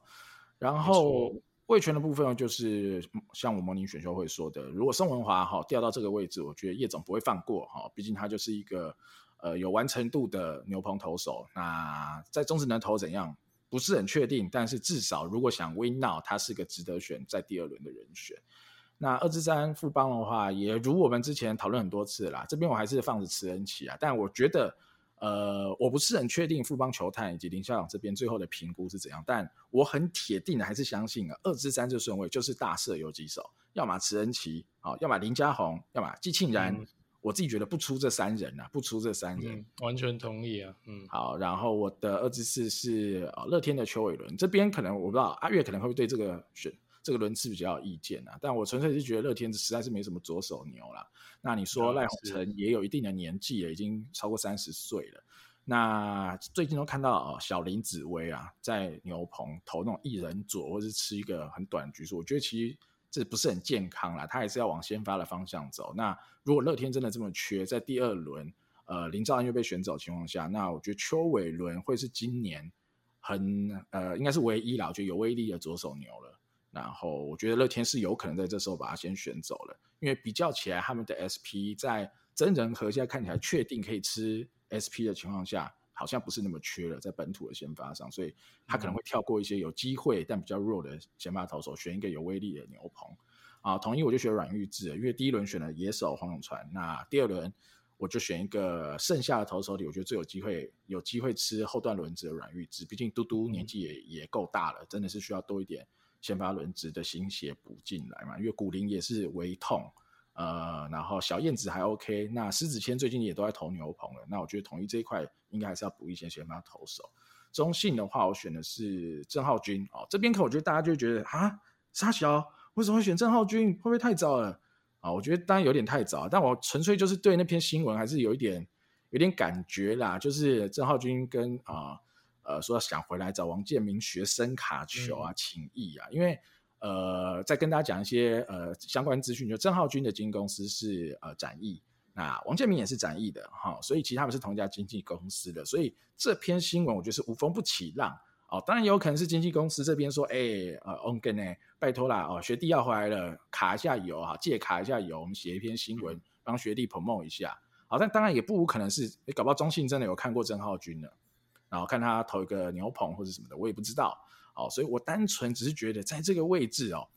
然后味全的部分就是像我模拟选秀会说的，如果宋文华哈调到这个位置，我觉得叶总不会放过哈，毕竟他就是一个呃有完成度的牛棚投手。那在中职能投怎样不是很确定，但是至少如果想 win now，他是个值得选在第二轮的人选。那二之三富邦的话，也如我们之前讨论很多次啦，这边我还是放着慈恩齐啊，但我觉得。呃，我不是很确定富邦球探以及林校长这边最后的评估是怎样，但我很铁定的还是相信啊，二至三这顺位就是大社有几手，要么池恩琪，好，要么林家宏，要么季庆然、嗯，我自己觉得不出这三人啊，不出这三人，嗯、完全同意啊，嗯，好，然后我的二至四是呃乐天的邱伟伦，这边可能我不知道阿月可能会不会对这个选。这个轮次比较有意见啊，但我纯粹是觉得乐天实在是没什么左手牛啦。那你说赖鸿成也有一定的年纪了，已经超过三十岁了。那最近都看到小林紫薇啊，在牛棚投那种一人左，或是吃一个很短的局数，我觉得其实这不是很健康啦。他还是要往先发的方向走。那如果乐天真的这么缺，在第二轮呃林兆安又被选走的情况下，那我觉得邱伟伦会是今年很呃应该是唯一啦，我觉得有威力的左手牛了。然后我觉得乐天是有可能在这时候把他先选走了，因为比较起来，他们的 SP 在真人和现在看起来确定可以吃 SP 的情况下，好像不是那么缺了，在本土的先发上，所以他可能会跳过一些有机会但比较弱的先发投手，选一个有威力的牛棚。啊，同意我就选阮玉志，因为第一轮选了野手黄永传，那第二轮我就选一个剩下的投手里，我觉得最有机会有机会吃后段轮子的阮玉志，毕竟嘟嘟年纪也也够大了，真的是需要多一点。先发轮值的新血补进来嘛，因为古林也是微痛，呃，然后小燕子还 OK，那施子谦最近也都在投牛棚了，那我觉得统一这一块应该还是要补一些先发投手。中信的话，我选的是郑浩君哦，这边可我觉得大家就觉得啊，沙小为什么会选郑浩君？会不会太早了啊？我觉得当然有点太早，但我纯粹就是对那篇新闻还是有一点有点感觉啦，就是郑浩君跟啊。呃，说想回来找王建民学生卡球啊，情谊啊，因为呃，再跟大家讲一些呃相关资讯，就郑浩君的经纪公司是呃展翼，那王建民也是展翼的哈，所以其实他们是同一家经纪公司的，所以这篇新闻我觉得是无风不起浪。哦，当然也有可能是经纪公司这边说，哎、欸，呃，on 跟呢，拜托啦哦，学弟要回来了，卡一下油哈，借卡一下油，我们写一篇新闻帮学弟 promote 一下，好，但当然也不无可能是，搞不好中信真的有看过郑浩均的。然后看他投一个牛棚或者什么的，我也不知道。哦，所以我单纯只是觉得在这个位置哦，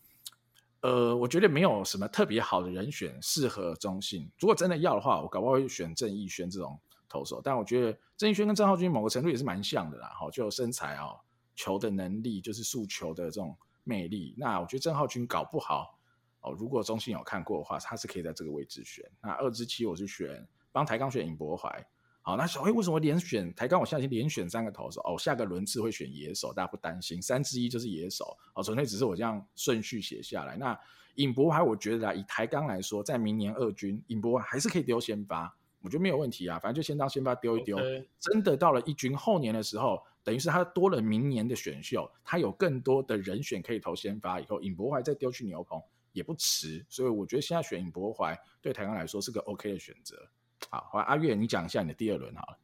呃，我觉得没有什么特别好的人选适合中信。如果真的要的话，我搞不好会选郑义轩这种投手。但我觉得郑义轩跟郑浩君某个程度也是蛮像的啦，好，就身材哦，球的能力，就是速球的这种魅力。那我觉得郑浩君搞不好哦，如果中信有看过的话，他是可以在这个位置选。那二之七我是选帮台钢选尹柏淮。好，那小黑为什么连选台钢？我现在已经连选三个投手哦，下个轮次会选野手，大家不担心。三之一就是野手哦，纯粹只是我这样顺序写下来。那尹柏淮，我觉得啊，以台钢来说，在明年二军，尹柏淮还是可以丢先发，我觉得没有问题啊。反正就先当先发丢一丢。真的到了一军后年的时候，等于是他多了明年的选秀，他有更多的人选可以投先发，以后尹柏淮再丢去牛棚也不迟。所以我觉得现在选尹博怀对台钢来说是个 OK 的选择。好，好，阿月，你讲一下你的第二轮好了。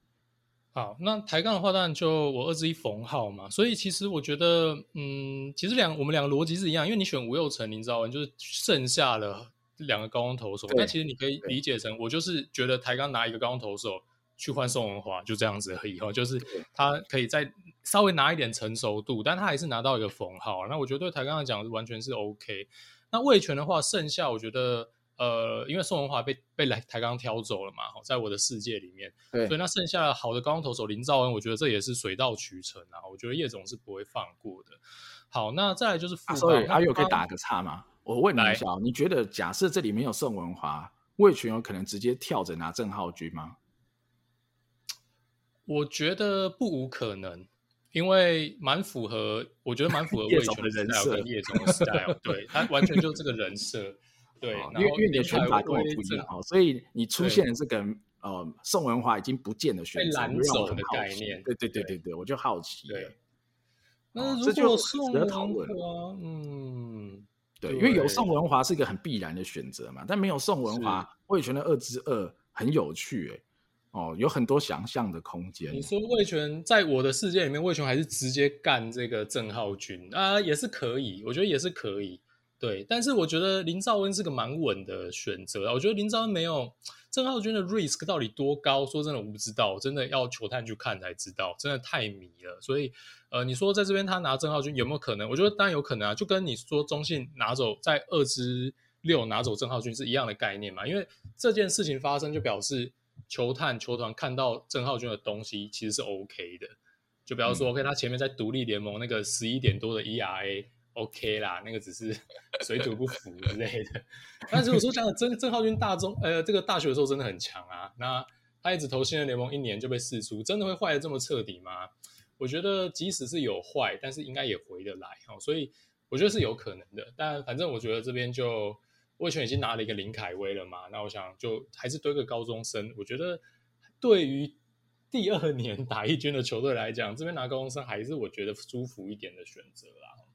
好，那抬杠的话，当然就我二之一冯浩嘛。所以其实我觉得，嗯，其实两我们两个逻辑是一样，因为你选吴又成、你知道，就是剩下的两个高中投手。那其实你可以理解成，我就是觉得台钢拿一个高中投手去换宋文华，就这样子而已。哈，就是他可以再稍微拿一点成熟度，但他还是拿到一个冯浩。那我觉得对台钢来讲完全是 OK。那魏全的话，剩下我觉得。呃，因为宋文华被被来台钢挑走了嘛，在我的世界里面，对，所以那剩下好的高中投手林兆恩，我觉得这也是水到渠成啊。我觉得叶总是不会放过的。好，那再来就是副帮，所以阿佑可以打个岔吗？我问你一下，你觉得假设这里没有宋文华，魏全有可能直接跳着拿郑浩局吗？我觉得不无可能，因为蛮符合，我觉得蛮符合 味全的人设跟叶总的 style，对他完全就这个人设。对，因为因为你的拳法跟我不一样，所以你出现的这个呃宋文华已经不见了选手的概念。对对对对对，我就好奇。对，那如果宋文华，嗯，对，因为有宋文华是一个很必然的选择嘛，但没有宋文华，魏权的二之二很有趣哎，哦，有很多想象的空间。你说魏权在我的世界里面，魏权还是直接干这个郑浩君啊，也是可以，我觉得也是可以。对，但是我觉得林兆恩是个蛮稳的选择啊。我觉得林兆恩没有郑浩均的 risk 到底多高？说真的，我不知道，真的要球探去看才知道，真的太迷了。所以，呃，你说在这边他拿郑浩均有没有可能？我觉得当然有可能啊，就跟你说中信拿走在二之六拿走郑浩均是一样的概念嘛。因为这件事情发生，就表示球探球团看到郑浩均的东西其实是 OK 的。就比方说，OK，他前面在独立联盟那个十一点多的 ERA。OK 啦，那个只是 水土不服之类的。但是我说讲的郑郑浩均大中，呃，这个大学的时候真的很强啊。那他一直投新人联盟一年就被释出，真的会坏的这么彻底吗？我觉得即使是有坏，但是应该也回得来哦。所以我觉得是有可能的。但反正我觉得这边就魏全已经拿了一个林凯威了嘛。那我想就还是堆个高中生。我觉得对于第二年打一军的球队来讲，这边拿高中生还是我觉得舒服一点的选择啦。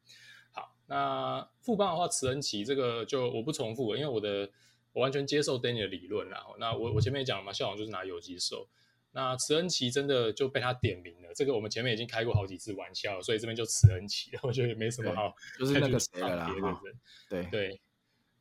那富邦的话，慈恩奇这个就我不重复了，因为我的我完全接受 Danny 的理论啦。那我我前面也讲了嘛，校长就是拿游击手。那慈恩奇真的就被他点名了，这个我们前面已经开过好几次玩笑，所以这边就慈恩奇，我觉得也没什么好，就是那个谁了。对对。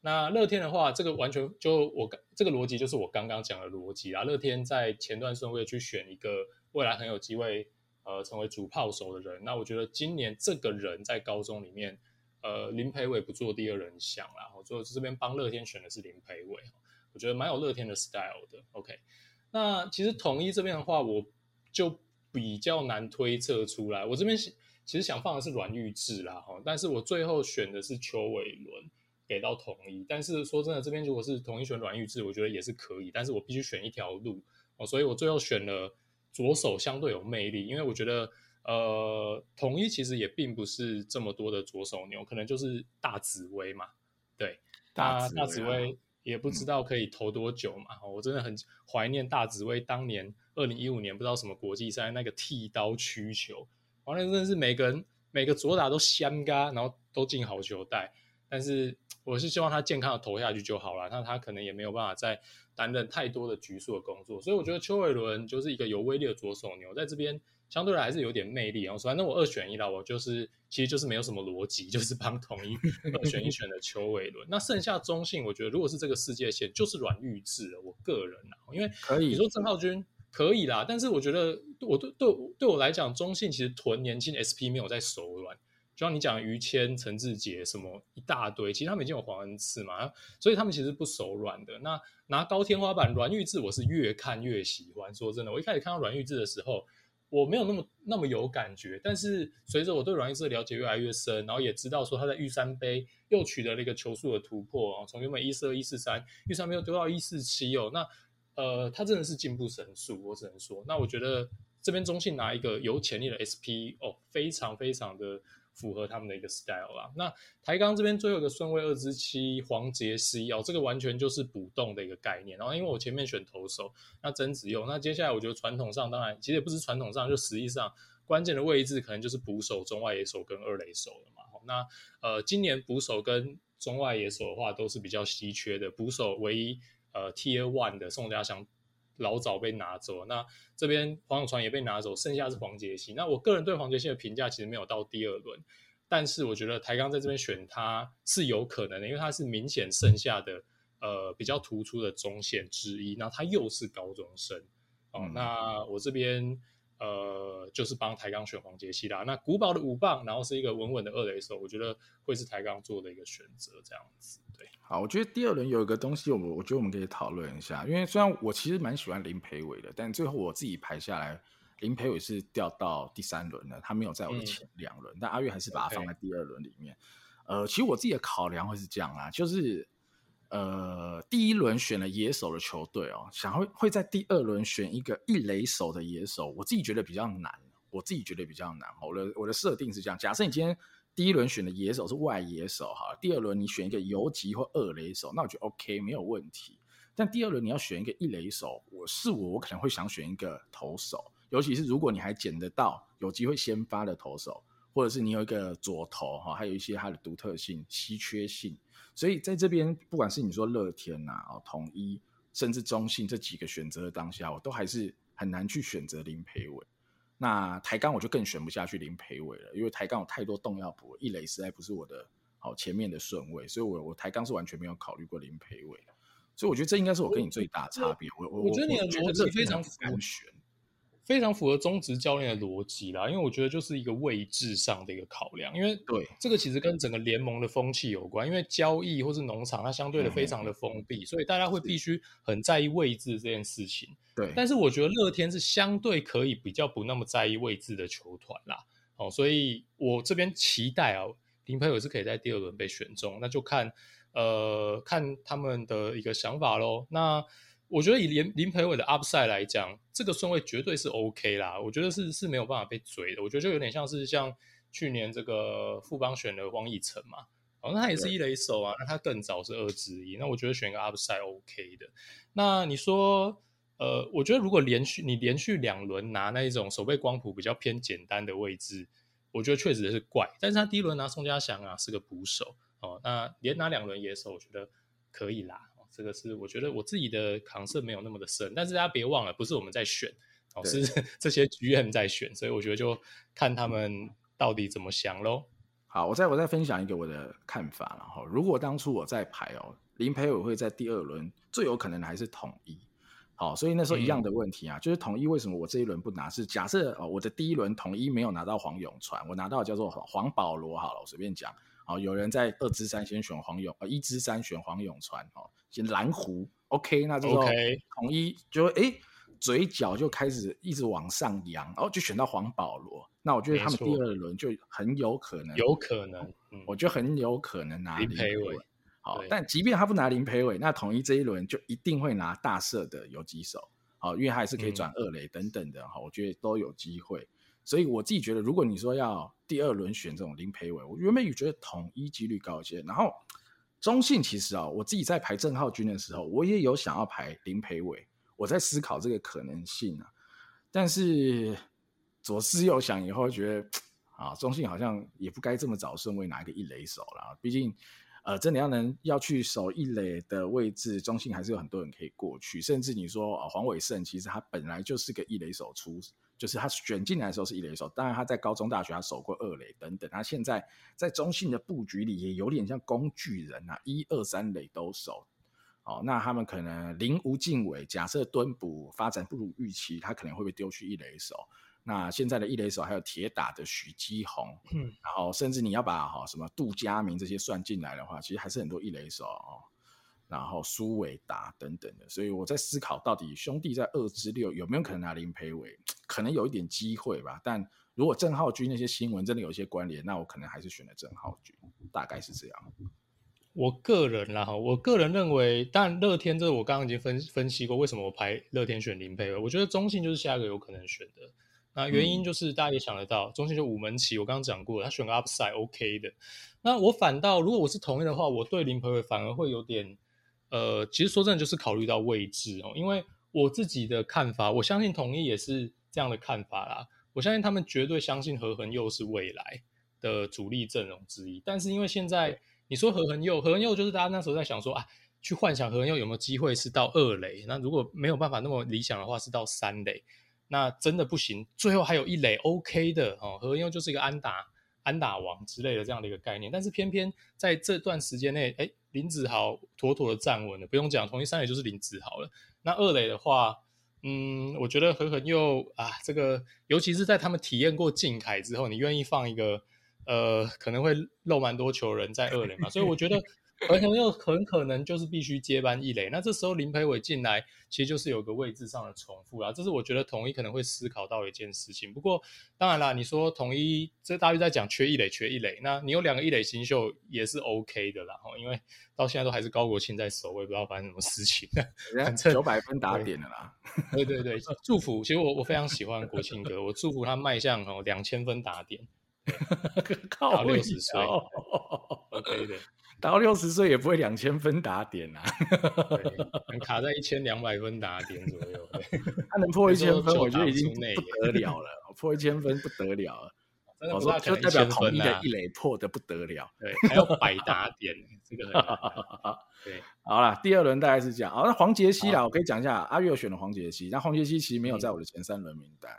那乐天的话，这个完全就我这个逻辑就是我刚刚讲的逻辑啦。乐天在前段顺位去选一个未来很有机会呃成为主炮手的人，那我觉得今年这个人在高中里面。呃，林培伟不做第二人想啦，我做这边帮乐天选的是林培伟，我觉得蛮有乐天的 style 的。OK，那其实统一这边的话，我就比较难推测出来。我这边其实想放的是阮玉智啦，哈，但是我最后选的是邱伟伦给到统一。但是说真的，这边如果是统一选阮玉智，我觉得也是可以，但是我必须选一条路哦，所以我最后选了左手相对有魅力，因为我觉得。呃，统一其实也并不是这么多的左手牛，可能就是大紫薇嘛。对，大大紫薇也不知道可以投多久嘛。嗯、我真的很怀念大紫薇当年二零一五年不知道什么国际赛那个剃刀曲球，完了真的是每个人每个左打都香嘎，然后都进好球带。但是我是希望他健康的投下去就好了，那他可能也没有办法再担任太多的局数的工作，所以我觉得邱伟伦就是一个有威力的左手牛，在这边。相对来还是有点魅力，然后反正我二选一啦，我就是其实就是没有什么逻辑，就是帮统一二 选一选的邱伟伦。那剩下中信，我觉得如果是这个世界线，就是阮玉智了。我个人啊，因为可以你说郑浩君可以啦，但是我觉得我对对对我来讲，中信其实囤年轻 SP 没有在手软。像你讲于谦、陈志杰什么一大堆，其实他们已经有黄恩赐嘛，所以他们其实不手软的。那拿高天花板阮玉智，我是越看越喜欢。说真的，我一开始看到阮玉智的时候，我没有那么那么有感觉。但是随着我对阮玉智的了解越来越深，然后也知道说他在玉山杯又取得了一个球速的突破，从原本一四二、一四三，玉山杯又丢到一四七哦。那呃，他真的是进步神速，我只能说。那我觉得这边中信拿一个有潜力的 SP 哦，非常非常的。符合他们的一个 style 啦。那台钢这边最后一个顺位二之七黄杰希哦，这个完全就是补洞的一个概念。然后因为我前面选投手，那曾子佑，那接下来我觉得传统上当然其实也不是传统上，就实际上关键的位置可能就是捕手、中外野手跟二垒手了嘛。那呃，今年捕手跟中外野手的话都是比较稀缺的，捕手唯一呃 Tier One 的宋家祥。老早被拿走，那这边黄永传也被拿走，剩下是黄杰希。那我个人对黄杰希的评价其实没有到第二轮，但是我觉得台钢在这边选他是有可能的，因为他是明显剩下的呃比较突出的中线之一，那他又是高中生哦。嗯、那我这边呃就是帮台钢选黄杰希啦。那古堡的五棒，然后是一个稳稳的二垒手，我觉得会是台钢做的一个选择，这样子。好，我觉得第二轮有一个东西，我我觉得我们可以讨论一下。因为虽然我其实蛮喜欢林培伟的，但最后我自己排下来，林培伟是掉到第三轮了，他没有在我的前两轮。嗯、但阿月还是把他放在第二轮里面。呃，其实我自己的考量会是这样啊，就是呃，第一轮选了野手的球队哦，想会会在第二轮选一个一垒手的野手，我自己觉得比较难。我自己觉得比较难。我的我的设定是这样，假设你今天。第一轮选的野手是外野手哈，第二轮你选一个游击或二垒手，那我觉得 OK 没有问题。但第二轮你要选一个一垒手，我是我，我可能会想选一个投手，尤其是如果你还捡得到有机会先发的投手，或者是你有一个左投哈，还有一些它的独特性、稀缺性。所以在这边，不管是你说乐天呐、啊、统一，甚至中信这几个选择的当下，我都还是很难去选择林培伟。那台钢我就更选不下去林培伟了，因为台钢有太多洞要补，一垒实在不是我的好前面的顺位，所以我我台钢是完全没有考虑过林培伟，所以我觉得这应该是我跟你最大差别。我我我觉得你的逻辑非常难选。非常符合中职教练的逻辑啦，因为我觉得就是一个位置上的一个考量，因为对这个其实跟整个联盟的风气有关，因为交易或是农场它相对的非常的封闭，嗯、所以大家会必须很在意位置这件事情。对，但是我觉得乐天是相对可以比较不那么在意位置的球团啦，哦，所以我这边期待啊，林培伟是可以在第二轮被选中，那就看呃看他们的一个想法喽。那我觉得以林林培伟的 upside 来讲，这个顺位绝对是 OK 啦。我觉得是是没有办法被追的。我觉得就有点像是像去年这个富邦选的汪义成嘛，哦，那他也是一垒手啊，那他更早是二之一。那我觉得选一个 upside OK 的。那你说，呃，我觉得如果连续你连续两轮拿那一种守备光谱比较偏简单的位置，我觉得确实是怪。但是他第一轮拿宋家祥啊，是个捕手哦，那连拿两轮野手，我觉得可以啦。这个是我觉得我自己的扛色没有那么的深，但是大家别忘了，不是我们在选，哦，是 这些 GM 在选，所以我觉得就看他们到底怎么想喽。好，我再我再分享一个我的看法，然后如果当初我在排哦，林培伟会在第二轮，最有可能的还是统一。好，所以那时候一样的问题啊，嗯、就是统一为什么我这一轮不拿？是假设哦，我的第一轮统一没有拿到黄永传，我拿到叫做黄保罗，好了，我随便讲。好，有人在二之三先选黄勇，呃，一之三选黄永传，哦。蓝湖，OK，那这时候统一就哎、欸，嘴角就开始一直往上扬，然后就选到黄保罗。那我觉得他们第二轮就很有可能，有可能，嗯、我觉得很有可能拿林培伟。好，但即便他不拿林培伟，那统一这一轮就一定会拿大社的游击手，好，因为他还是可以转二垒等等的，好，我觉得都有机会。所以我自己觉得，如果你说要第二轮选这种林培伟，我原本也觉得统一几率高一些，然后。中信其实啊，我自己在排郑浩军的时候，我也有想要排林培伟，我在思考这个可能性啊。但是左思右想以后，觉得啊，中信好像也不该这么早顺位拿一个一垒手了。毕竟，呃，真的要能要去守一垒的位置，中信还是有很多人可以过去。甚至你说啊，黄伟胜其实他本来就是个一垒手出。就是他选进来的时候是一垒手，当然他在高中、大学他守过二垒等等。他现在在中信的布局里也有点像工具人啊，一二三垒都守。哦，那他们可能林吴敬伟，假设蹲捕发展不如预期，他可能会被丢去一垒手。那现在的一垒手还有铁打的许基宏，嗯，然后甚至你要把哈什么杜佳明这些算进来的话，其实还是很多一垒手哦。然后苏伟达等等的，所以我在思考到底兄弟在二之六有没有可能拿林培伟，可能有一点机会吧。但如果郑浩君那些新闻真的有一些关联，那我可能还是选了郑浩君，大概是这样。我个人啦哈，我个人认为，但乐天这个我刚刚已经分分析过，为什么我排乐天选林培伟？我觉得中信就是下一个有可能选的。那原因就是大家也想得到，嗯、中信就五门旗，我刚刚讲过了，他选个 upside OK 的。那我反倒如果我是同意的话，我对林培伟反而会有点。呃，其实说真的，就是考虑到位置哦，因为我自己的看法，我相信统一也是这样的看法啦。我相信他们绝对相信何恒佑是未来的主力阵容之一。但是因为现在你说何恒佑，何恒佑就是大家那时候在想说啊，去幻想何恒佑有没有机会是到二垒，那如果没有办法那么理想的话，是到三垒，那真的不行。最后还有一垒 OK 的哦，何恒佑就是一个安打安打王之类的这样的一个概念。但是偏偏在这段时间内，哎。林子豪妥妥的站稳了，不用讲，统一三垒就是林子豪了。那二垒的话，嗯，我觉得狠狠又啊，这个尤其是在他们体验过静凯之后，你愿意放一个呃，可能会漏蛮多球人在二垒嘛？所以我觉得。而且又很可能就是必须接班一垒，那这时候林培伟进来，其实就是有个位置上的重复啦。这是我觉得统一可能会思考到一件事情。不过当然啦，你说统一这大约在讲缺一垒，缺一垒，那你有两个一垒新秀也是 OK 的啦。因为到现在都还是高国庆在守，我也不知道发生什么事情。反正九百分打点的啦。对对对，祝福。其实我我非常喜欢国庆哥，我祝福他迈向哦两千分打点，靠六十岁。OK 的。到六十岁也不会两千分打点啊，卡在 一千两百分打点左右。他能破一千分，我觉得已经不得了了。破一千分不得了了，我说就代表统一的一垒破的不得了。对，还有百打点，这个很对。好了，第二轮大概是这样。好，那黄杰希啦，我可以讲一下，阿月选了黄杰希，那黄杰希其实没有在我的前三轮名单，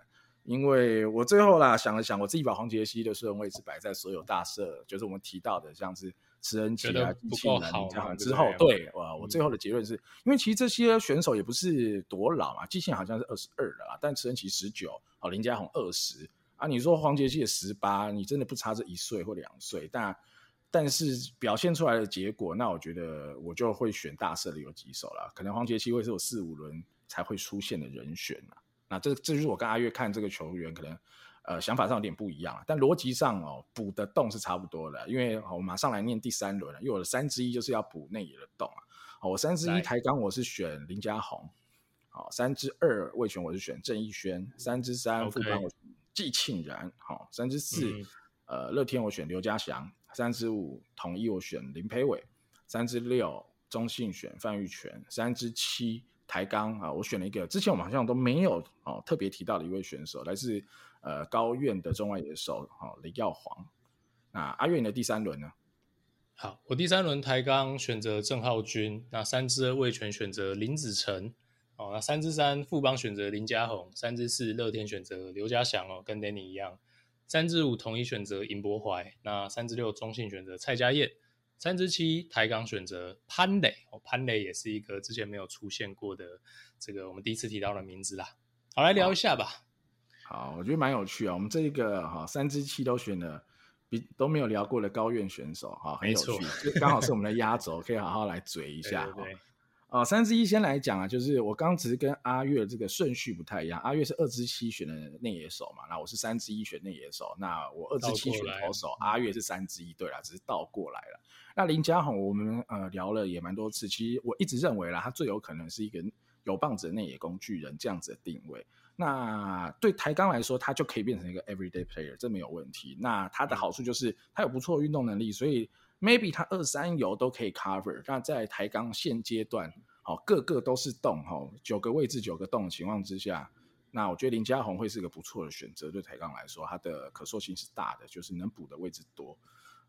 因为我最后啦想了想，我自己把黄杰希的顺位是摆在所有大社，就是我们提到的像是。慈恩奇啊，机器人这样之后，对，哇，我最后的结论是、嗯、因为其实这些选手也不是多老嘛，机器人好像是二十二了，但慈恩奇十九，哦，林家宏二十啊，你说黄杰希也十八，你真的不差这一岁或两岁，但但是表现出来的结果，那我觉得我就会选大社的有几手了，可能黄杰希会是我四五轮才会出现的人选，那这这就是我跟阿月看这个球员可能。呃，想法上有点不一样，但逻辑上哦，补的洞是差不多的。因为我马上来念第三轮了，因为我的三之一就是要补内野的洞啊。好，我三之一台钢我是选林家宏，好，三之二魏全我是选郑义轩，三之三富邦我选季庆然，好，三之四呃乐天我选刘家祥，三之五统一我选林培伟，三之六中信选范玉泉，三之七台钢啊，我选了一个之前我们好像都没有哦特别提到的一位选手，来自。呃，高院的中外野手，好、哦，李耀煌。那阿月你的第三轮呢？好，我第三轮台钢选择郑浩君，那三支二味全选择林子成，哦，那三支三富邦选择林家宏，三支四乐天选择刘家祥哦，跟 Danny 一样，三支五统一选择尹博怀，那三支六中信选择蔡家彦，三支七台钢选择潘磊，哦，潘磊也是一个之前没有出现过的这个我们第一次提到的名字啦。好，来聊一下吧。好，我觉得蛮有趣啊。我们这个哈三支七都选了，比都没有聊过的高院选手哈，很有趣，就刚好是我们的压轴，可以好好来嘴一下。对，对，对，哦，三支一先来讲啊，就是我刚只是跟阿月这个顺序不太一样，阿月是二支七选的内野手嘛，那我是三支一选内野手，那我二支七选投手，阿月是三支一，对啦，只是倒过来了。那林家宏我们呃聊了也蛮多次，其实我一直认为啦，他最有可能是一个有棒子的内野工具人这样子的定位。那对台钢来说，它就可以变成一个 everyday player，这没有问题。那它的好处就是它有不错的运动能力，所以 maybe 它二三游都可以 cover。那在台钢现阶段，好，个个都是洞，哈，九个位置九个洞的情况之下，那我觉得林家宏会是个不错的选择。对台钢来说，它的可塑性是大的，就是能补的位置多。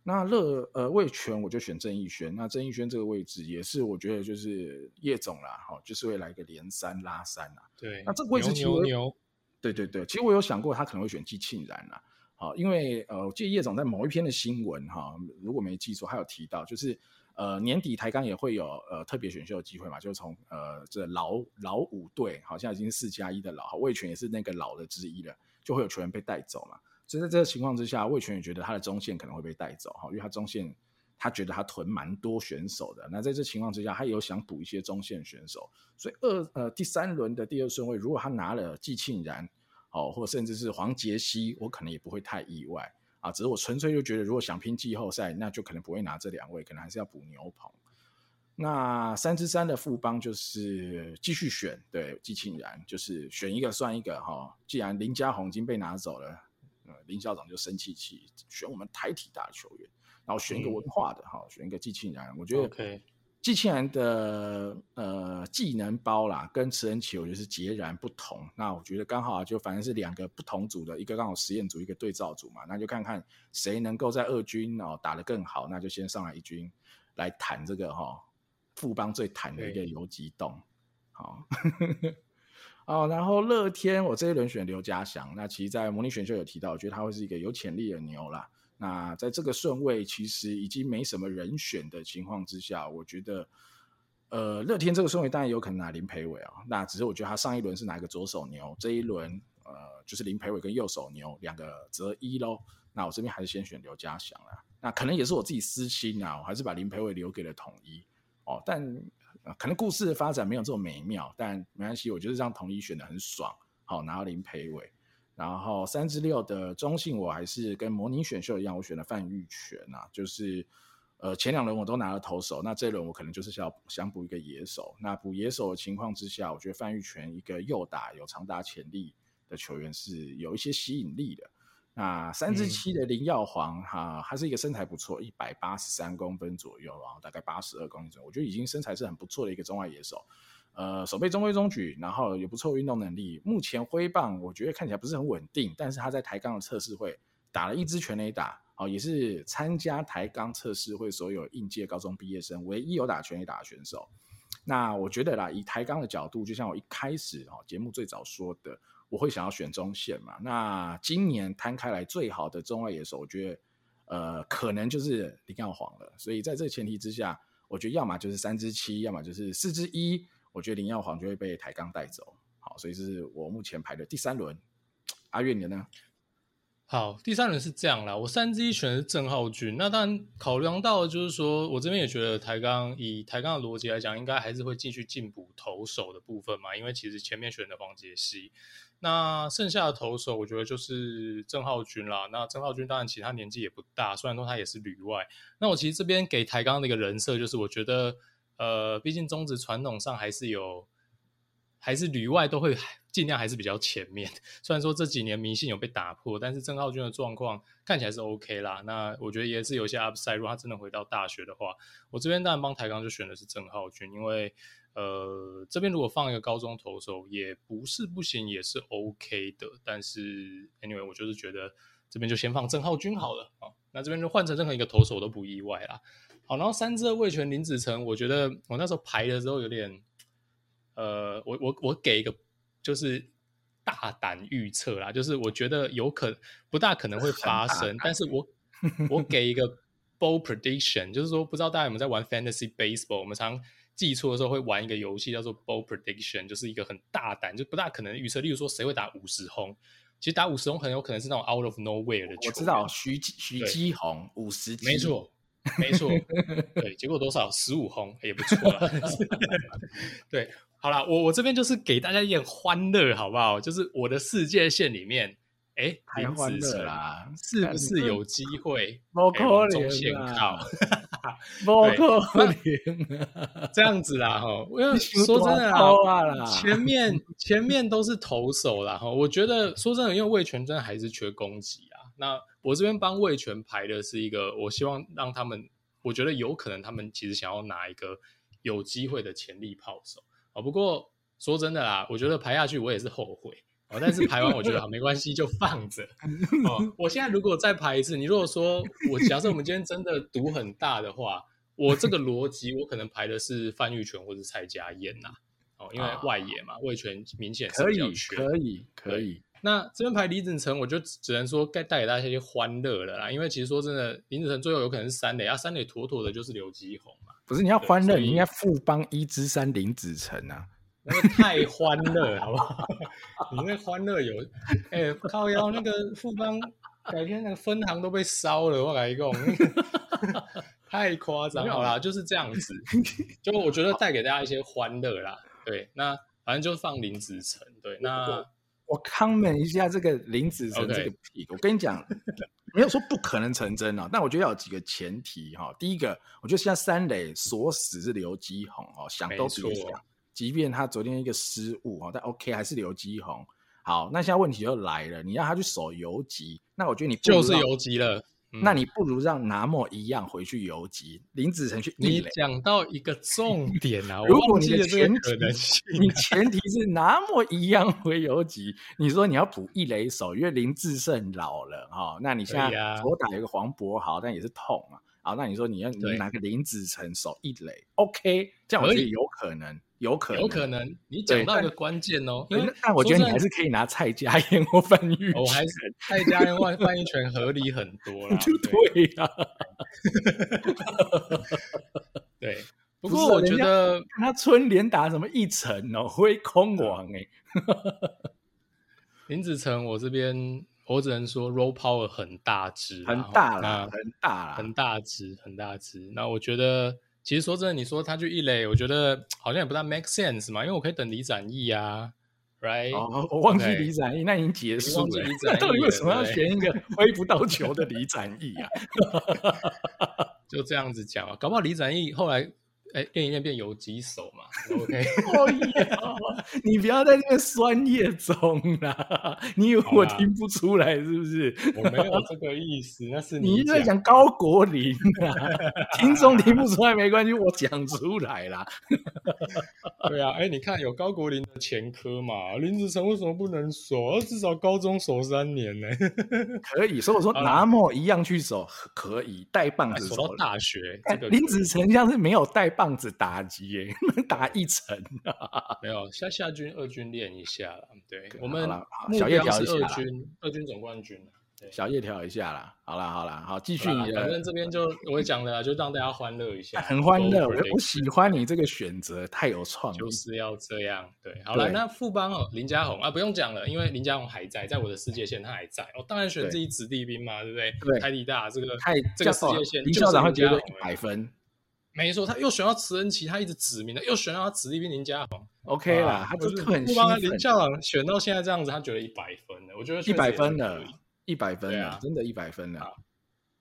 那乐呃味全我就选郑义轩，那郑义轩这个位置也是我觉得就是叶总啦，好，就是会来个连三拉三啊。对，那这个位置其实牛牛牛对对对，其实我有想过他可能会选季庆然啦，好，因为呃，我记得叶总在某一篇的新闻哈，如果没记错，他有提到就是呃年底台钢也会有呃特别选秀的机会嘛，就从呃这老老五队，好像已经是四加一的老，味全也是那个老的之一了，就会有球员被带走嘛。所以在这个情况之下，魏全也觉得他的中线可能会被带走哈，因为他中线他觉得他囤蛮多选手的。那在这情况之下，他有想补一些中线选手，所以二呃第三轮的第二顺位，如果他拿了季庆然哦，或甚至是黄杰希，我可能也不会太意外啊。只是我纯粹就觉得，如果想拼季后赛，那就可能不会拿这两位，可能还是要补牛棚。那三之三的副帮就是继续选，对季庆然就是选一个算一个哈。既然林家宏已经被拿走了。林校长就生气气，选我们台体大的球员，然后选一个文化的哈、嗯，选一个季庆然。我觉得季庆然的呃技能包啦，跟池恩齐我觉得是截然不同。那我觉得刚好就反正是两个不同组的，一个刚好实验组，一个对照组嘛。那就看看谁能够在二军哦打得更好，那就先上来一军来谈这个哈富邦最谈的一个游击洞，好。哦，然后乐天，我这一轮选刘家祥，那其实，在模拟选秀有提到，我觉得他会是一个有潜力的牛啦。那在这个顺位，其实已经没什么人选的情况之下，我觉得，呃，乐天这个顺位当然有可能拿林培伟啊。那只是我觉得他上一轮是拿一个左手牛，这一轮呃，就是林培伟跟右手牛两个择一喽。那我这边还是先选刘家祥啦。那可能也是我自己私心啊，我还是把林培伟留给了统一哦，但。可能故事的发展没有这么美妙，但没关系，我觉得这样统一选的很爽，好拿到林培伟，然后三至六的中信我还是跟模拟选秀一样，我选了范玉泉啊，就是呃前两轮我都拿了投手，那这一轮我可能就是想想补一个野手，那补野手的情况之下，我觉得范玉泉一个右打有长打潜力的球员是有一些吸引力的。那三至七的林耀煌哈，他是一个身材不错，一百八十三公分左右，然后大概八十二公斤左右，我觉得已经身材是很不错的一个中外野手。呃，手背中规中矩，然后有不错运动能力。目前挥棒我觉得看起来不是很稳定，但是他在抬杠的测试会打了一支全垒打，哦，也是参加抬杠测试会所有应届高中毕业生唯一有打全垒打的选手。那我觉得啦，以抬杠的角度，就像我一开始哦节目最早说的。我会想要选中线嘛？那今年摊开来最好的中外野手，我觉得呃可能就是林耀煌了。所以在这个前提之下，我觉得要么就是三之七，要么就是四之一。我觉得林耀煌就会被台钢带走。好，所以这是我目前排的第三轮。阿月你呢？好，第三轮是这样啦。我三之一选的是郑浩均。那当然考量到就是说我这边也觉得台钢以台钢的逻辑来讲，应该还是会继续进补投手的部分嘛，因为其实前面选的黄杰希。那剩下的投手，我觉得就是郑浩君啦。那郑浩君当然其他年纪也不大，虽然说他也是旅外。那我其实这边给台钢的一个人设，就是我觉得，呃，毕竟中职传统上还是有，还是旅外都会尽量还是比较前面。虽然说这几年迷信有被打破，但是郑浩君的状况看起来是 OK 啦。那我觉得也是有些 upside。如果他真的回到大学的话，我这边当然帮台钢就选的是郑浩君，因为。呃，这边如果放一个高中投手也不是不行，也是 OK 的。但是 anyway，我就是觉得这边就先放郑浩君好了啊。那这边就换成任何一个投手都不意外啦。好，然后三支的味全林子成，我觉得我那时候排的时候有点，呃，我我我给一个就是大胆预测啦，就是我觉得有可不大可能会发生，但是我 我给一个 bold prediction，就是说不知道大家有没有在玩 fantasy baseball，我们常。记错的时候会玩一个游戏叫做 Bold Prediction，就是一个很大胆，就不大可能预测。例如说谁会打五十轰，其实打五十轰很有可能是那种 out of nowhere 的球。我知道徐徐基宏五十，没错，没错，对，结果多少十五轰也不错了。对，好啦，我我这边就是给大家一点欢乐，好不好？就是我的世界线里面。哎，林子成啦，是不是有机会？不可能中线靠，不可能这样子啦哈。因为说真的啦，前面前面都是投手啦哈。我觉得说真的，因为魏全真的还是缺攻击啊。那我这边帮魏全排的是一个，我希望让他们，我觉得有可能他们其实想要拿一个有机会的潜力炮手啊。不过说真的啦，我觉得排下去我也是后悔。哦，但是排完我觉得好没关系，就放着。哦，我现在如果再排一次，你如果说我假设我们今天真的赌很大的话，我这个逻辑我可能排的是范玉泉或者蔡家燕呐。哦，因为外野嘛，魏全明显是比较缺。可以，可以，可以。那这边排李子成，我就只能说该带给大家一些欢乐了啦。因为其实说真的，林子成最后有可能是三垒啊，三垒妥妥的就是刘基宏嘛。不是你要欢乐，你应该富邦一之三林子成啊，那个太欢乐好不好？你那欢乐有 哎、欸、靠腰那个富邦改天那个分行都被烧了，我来讲，太夸张好啦，就是这样子。就我觉得带给大家一些欢乐啦。对，那反正就放林子成。对，那。我 comment 一下这个林子成这个题，Okay. 我跟你讲，没有说不可能成真啊，但我觉得要有几个前提哈。第一个，我觉得现在三垒锁死是刘基宏哦，想都别想，即便他昨天一个失误哦，但 OK 还是刘基鸿。好，那现在问题就来了，你让他去守游击，那我觉得你就是游击了。那你不如让拿莫一样回去游击，林子成去。你讲到一个重点啊！如果你的前提，你前提是拿莫一样回游击，你说你要补一垒手，因为林志胜老了哈，那你现在左打有个黄博豪，但也是痛啊。好，那你说你要你拿个林子成守一垒，OK，这样我觉得有可能。有可能，有可能，你讲到一个关键哦。但，因为但我觉得你还是可以拿蔡家燕或范玉泉。我还是蔡家燕或范玉泉合理很多了。对呀。对，不过我觉得他春联打什么一城哦，挥空王哎。林子成，我这边我只能说 roll power 很大只，很大啦，很大，很大只，很大只。那我觉得。其实说真的，你说他去一垒，我觉得好像也不大 make sense 嘛，因为我可以等李展毅啊，right？哦，我忘记李展毅，那已经结束 了。那到底为什么要选一个挥不到球的李展毅啊？就这样子讲啊，搞不好李展毅后来。哎，练一练变游击手嘛？OK，你不要在那边酸叶中啦！你以为我听不出来是不是？我没有这个意思，那是你在讲高国林啊！听众听不出来没关系，我讲出来啦。对啊，哎，你看有高国林的前科嘛？林子成为什么不能守？至少高中守三年呢？可以，所以我说拿莫一样去守可以带棒子守到大学。林子成像是没有带棒。棒子打击耶，打一层啊？没有，下下军、二军练一下了。对，我们小叶调一下二军，二军总冠军。小叶调一下啦。好啦，好啦，好，继续你的。反正这边就 我会讲的，就让大家欢乐一下，很欢乐。我喜欢你这个选择，太有创意，就是要这样。对，好了，那富邦哦，林家宏啊，不用讲了，因为林家宏还在，在我的世界线他还在。我当然选自己子弟兵嘛，对不对？对，台体大这个太这个世界线，林校长会觉得一百分。没错，他又选到慈恩奇，他一直指名的，又选到他子弟兵林家宏，OK 啦，他就是很不帮林校长选到现在这样子，他觉得一百分的，我觉得一百分的，一百分啊，真的，一百分的。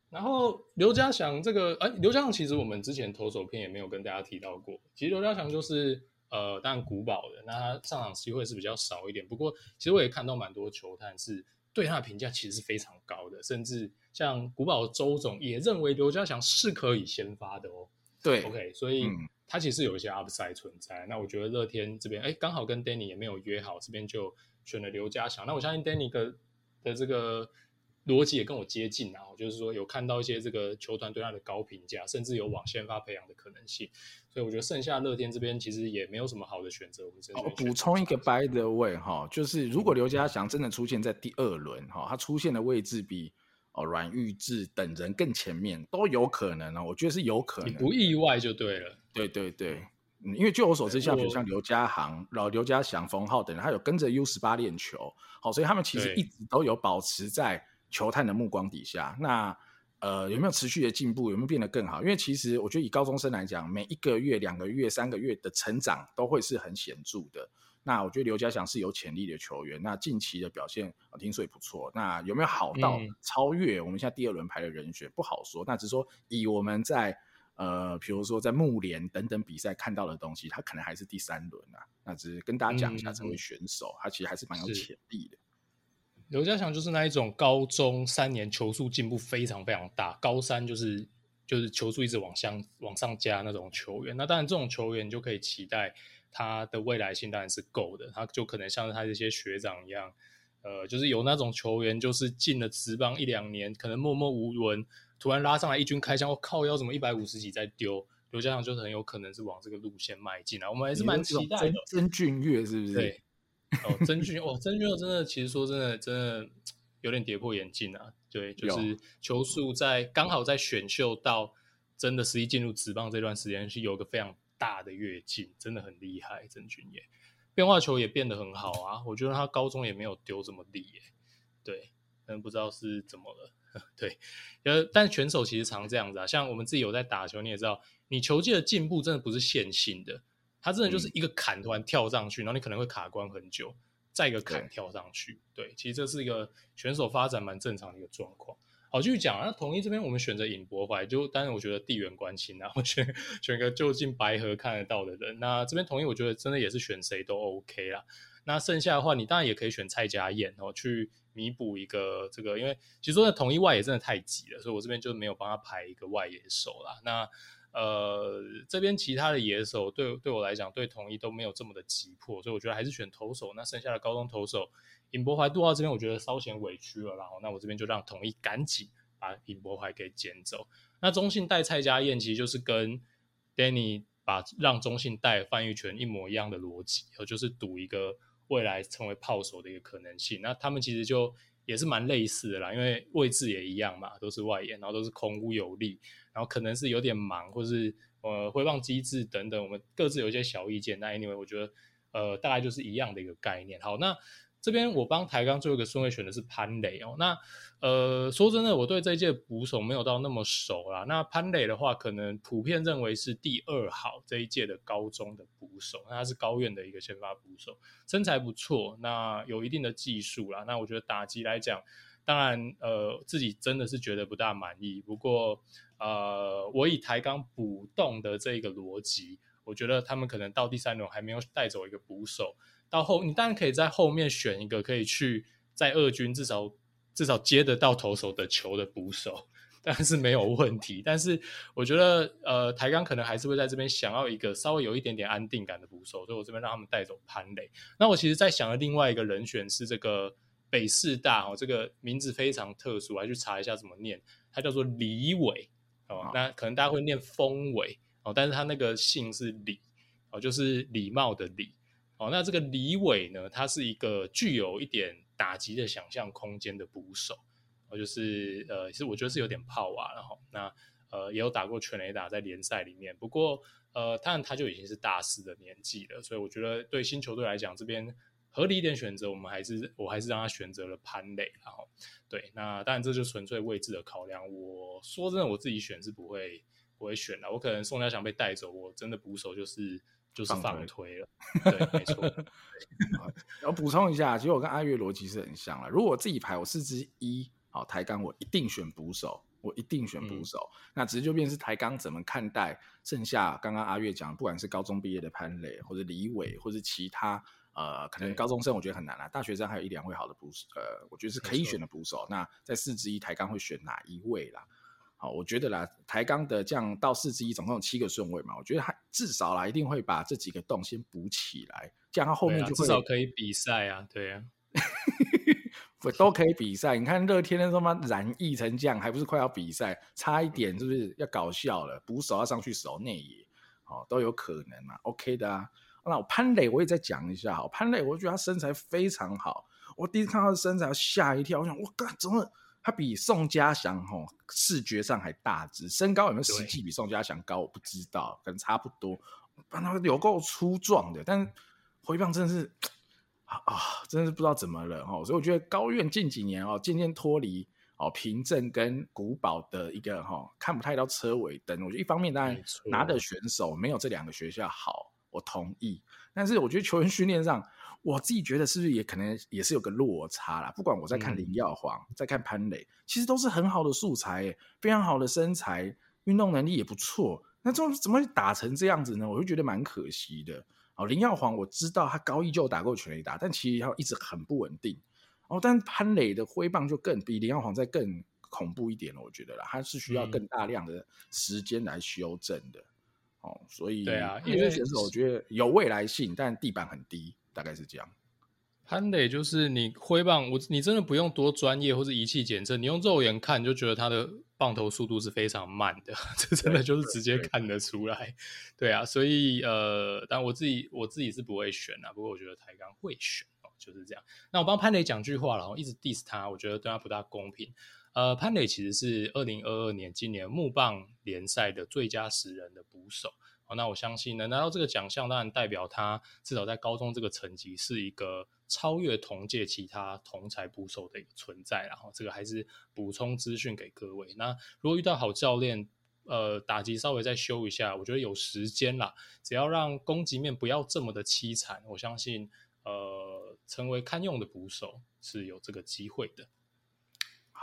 然后刘家祥这个，哎，刘家祥其实我们之前投手片也没有跟大家提到过，其实刘家祥就是呃，当然古堡的，那他上场机会是比较少一点，不过其实我也看到蛮多球探是对他的评价其实是非常高的，甚至像古堡的周总也认为刘家祥是可以先发的哦。对，OK，所以它其实有一些 upside 存在。嗯、那我觉得乐天这边，哎，刚好跟 Danny 也没有约好，这边就选了刘家祥。那我相信 Danny 的的这个逻辑也跟我接近啊，就是说有看到一些这个球团对他的高评价，甚至有往先发培养的可能性。所以我觉得剩下乐天这边其实也没有什么好的选择。我们哦补充一个 by the way 哈，就是如果刘家祥真的出现在第二轮哈，他出现的位置比。哦，阮玉志等人更前面都有可能哦，我觉得是有可能，你不意外就对了。对对对，嗯，因为据我所知，像比如像刘家航、老刘家祥、冯浩等人，他有跟着 U 十八练球，好，所以他们其实一直都有保持在球探的目光底下。那呃，有没有持续的进步？有没有变得更好？因为其实我觉得以高中生来讲，每一个月、两个月、三个月的成长都会是很显著的。那我觉得刘家祥是有潜力的球员，那近期的表现听说也不错。那有没有好到超越我们现在第二轮排的人选？嗯、不好说。那只是说以我们在呃，比如说在木联等等比赛看到的东西，他可能还是第三轮啊。那只是跟大家讲一下这位选手，嗯、他其实还是蛮有潜力的。刘家祥就是那一种高中三年球速进步非常非常大，高三就是就是球速一直往上往上加那种球员。那当然这种球员就可以期待。他的未来性当然是够的，他就可能像他这些学长一样，呃，就是有那种球员，就是进了职棒一两年，可能默默无闻，突然拉上来一军开枪，我靠，要怎么一百五十几再丢？刘家祥就是很有可能是往这个路线迈进啊，我们还是蛮期待的。曾俊岳是不是？对，哦，曾俊哦，曾俊佑真的，其实说真的，真的有点跌破眼镜啊。对，就是球速在刚好在选秀到真的实际进入职棒这段时间，是有个非常大的跃进，真的很厉害。郑俊业变化球也变得很好啊，我觉得他高中也没有丢这么厉耶。对，但不知道是怎么了。对，呃，但选手其实常这样子啊，像我们自己有在打球，你也知道，你球技的进步真的不是线性的，它真的就是一个坎突然跳上去，嗯、然后你可能会卡关很久，再一个坎跳上去。对，对，其实这是一个选手发展蛮正常的一个状况。好，继续讲，那统一这边我们选择尹柏怀，就当然我觉得地缘关系啊，我选选个就近白河看得到的人。那这边统一我觉得真的也是选谁都 OK 啦。那剩下的话，你当然也可以选蔡家燕，然后去。弥补一个这个，因为其实说的统一外野真的太挤了，所以我这边就没有帮他排一个外野手啦。那呃，这边其他的野手对对我来讲，对统一都没有这么的急迫，所以我觉得还是选投手。那剩下的高中投手尹博怀、杜浩这边，我觉得稍显委屈了，然后那我这边就让统一赶紧把尹博怀给捡走。那中信带蔡家燕，其实就是跟 Danny 把让中信带范玉泉一模一样的逻辑，然后就是赌一个。未来成为炮手的一个可能性，那他们其实就也是蛮类似的啦，因为位置也一样嘛，都是外野，然后都是孔武有力，然后可能是有点忙，或是呃挥棒机制等等，我们各自有一些小意见。那 anyway，我觉得呃大概就是一样的一个概念。好，那。这边我帮台钢最后一个顺位选的是潘磊哦。那呃说真的，我对这一届捕手没有到那么熟啦。那潘磊的话，可能普遍认为是第二好这一届的高中的捕手。那他是高院的一个先发捕手，身材不错，那有一定的技术啦。那我觉得打击来讲，当然呃自己真的是觉得不大满意。不过呃我以台钢捕动的这一个逻辑，我觉得他们可能到第三轮还没有带走一个捕手。到后，你当然可以在后面选一个可以去在二军至少至少接得到投手的球的捕手，但是没有问题。但是我觉得，呃，台钢可能还是会在这边想要一个稍微有一点点安定感的捕手，所以我这边让他们带走潘磊。那我其实，在想的另外一个人选是这个北师大哦，这个名字非常特殊，我还去查一下怎么念，他叫做李伟哦。那可能大家会念丰伟哦，但是他那个姓是李哦，就是礼貌的礼。哦，那这个李伟呢，他是一个具有一点打击的想象空间的捕手，哦，就是呃，其实我觉得是有点炮啊，然后那呃也有打过全垒打在联赛里面，不过呃，当然他就已经是大四的年纪了，所以我觉得对新球队来讲，这边合理一点选择，我们还是我还是让他选择了潘磊，然后对，那当然这就纯粹位置的考量，我说真的，我自己选是不会不会选的，我可能宋家祥被带走，我真的捕手就是。就是放推了，对，没错。我补充一下，其实我跟阿月逻辑是很像了。如果我自己排，我四支一，好，抬杠我一定选捕手，我一定选捕手。嗯、那只是就变成是抬杠怎么看待剩下刚刚阿月讲，不管是高中毕业的潘磊，或者李伟，或者其他呃，可能高中生我觉得很难啦。大学生还有一两位好的捕手，呃，我觉得是可以选的捕手。那在四支一，抬杠会选哪一位啦？好，我觉得啦，台钢的这样到四之一，总共有七个顺位嘛，我觉得他至少啦，一定会把这几个洞先补起来，这样他后面就至少可以比赛啊，对啊，都可以比赛。你看乐天的他妈染疫成这样，还不是快要比赛，差一点是不是要搞笑了？捕手要上去守内野，哦，都有可能嘛，OK 的啊。那我潘磊我也再讲一下，好，潘磊我觉得他身材非常好，我第一次看到他的身材吓一跳，我想我靠，怎么？他比宋家祥吼视觉上还大只，身高有没有实际比宋家祥高？我不知道，可能差不多。但他有够粗壮的，但是挥棒真的是啊，真的是不知道怎么了哦。所以我觉得高院近几年哦，渐渐脱离哦平镇跟古堡的一个哈看不太到车尾灯。我觉得一方面当然拿的选手没有这两个学校好，我同意。但是我觉得球员训练上。我自己觉得是不是也可能也是有个落差啦？不管我在看林耀煌，嗯、在看潘磊，其实都是很好的素材，非常好的身材，运动能力也不错。那这种怎么会打成这样子呢？我就觉得蛮可惜的。哦，林耀煌我知道他高一就打过全垒打，但其实他一直很不稳定。哦，但潘磊的挥棒就更比林耀煌在更恐怖一点了，我觉得啦，他是需要更大量的时间来修正的。哦，所以对啊，因为选手我觉得有未来性，但地板很低。大概是这样，潘垒就是你挥棒，我你真的不用多专业或是仪器检测，你用肉眼看就觉得他的棒头速度是非常慢的，这真的就是直接看得出来。对啊，所以呃，但我自己我自己是不会选啊，不过我觉得台钢会选哦。就是这样。那我帮潘磊讲句话，然后一直 diss 他，我觉得对他不大公平。呃，潘磊其实是二零二二年今年木棒联赛的最佳十人的捕手。那我相信能拿到这个奖项，当然代表他至少在高中这个层级是一个超越同届其他同才捕手的一个存在。然后这个还是补充资讯给各位。那如果遇到好教练，呃，打击稍微再修一下，我觉得有时间啦，只要让攻击面不要这么的凄惨，我相信呃，成为堪用的捕手是有这个机会的。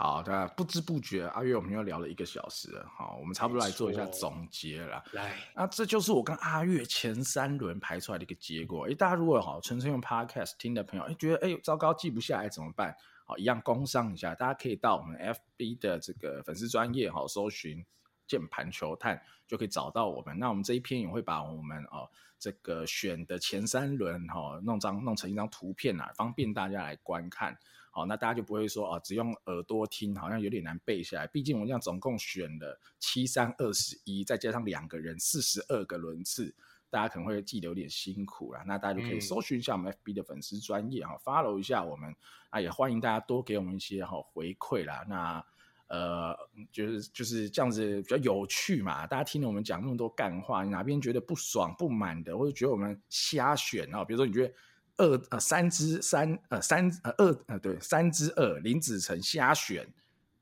好的，不知不觉阿月我们又聊了一个小时了，好，我们差不多来做一下总结了。来，那这就是我跟阿月前三轮排出来的一个结果。哎，大家如果好纯粹用 Podcast 听的朋友，哎，觉得哎糟糕记不下来怎么办？好，一样工商一下，大家可以到我们 FB 的这个粉丝专业哈，搜寻键盘球探就可以找到我们。那我们这一篇也会把我们哦这个选的前三轮哈弄张弄成一张图片啊，方便大家来观看。好，那大家就不会说啊，只用耳朵听，好像有点难背下来。毕竟我们这样总共选了七三二十一，再加上两个人四十二个轮次，大家可能会记得有点辛苦啦。那大家就可以搜寻一下我们 FB 的粉丝专业哈，follow 一下我们啊，也欢迎大家多给我们一些哈回馈啦。那呃，就是就是这样子比较有趣嘛，大家听了我们讲那么多干话，你哪边觉得不爽不满的，或者觉得我们瞎选啊？比如说你觉得。二呃三之三呃三呃二呃对三之二林子成瞎选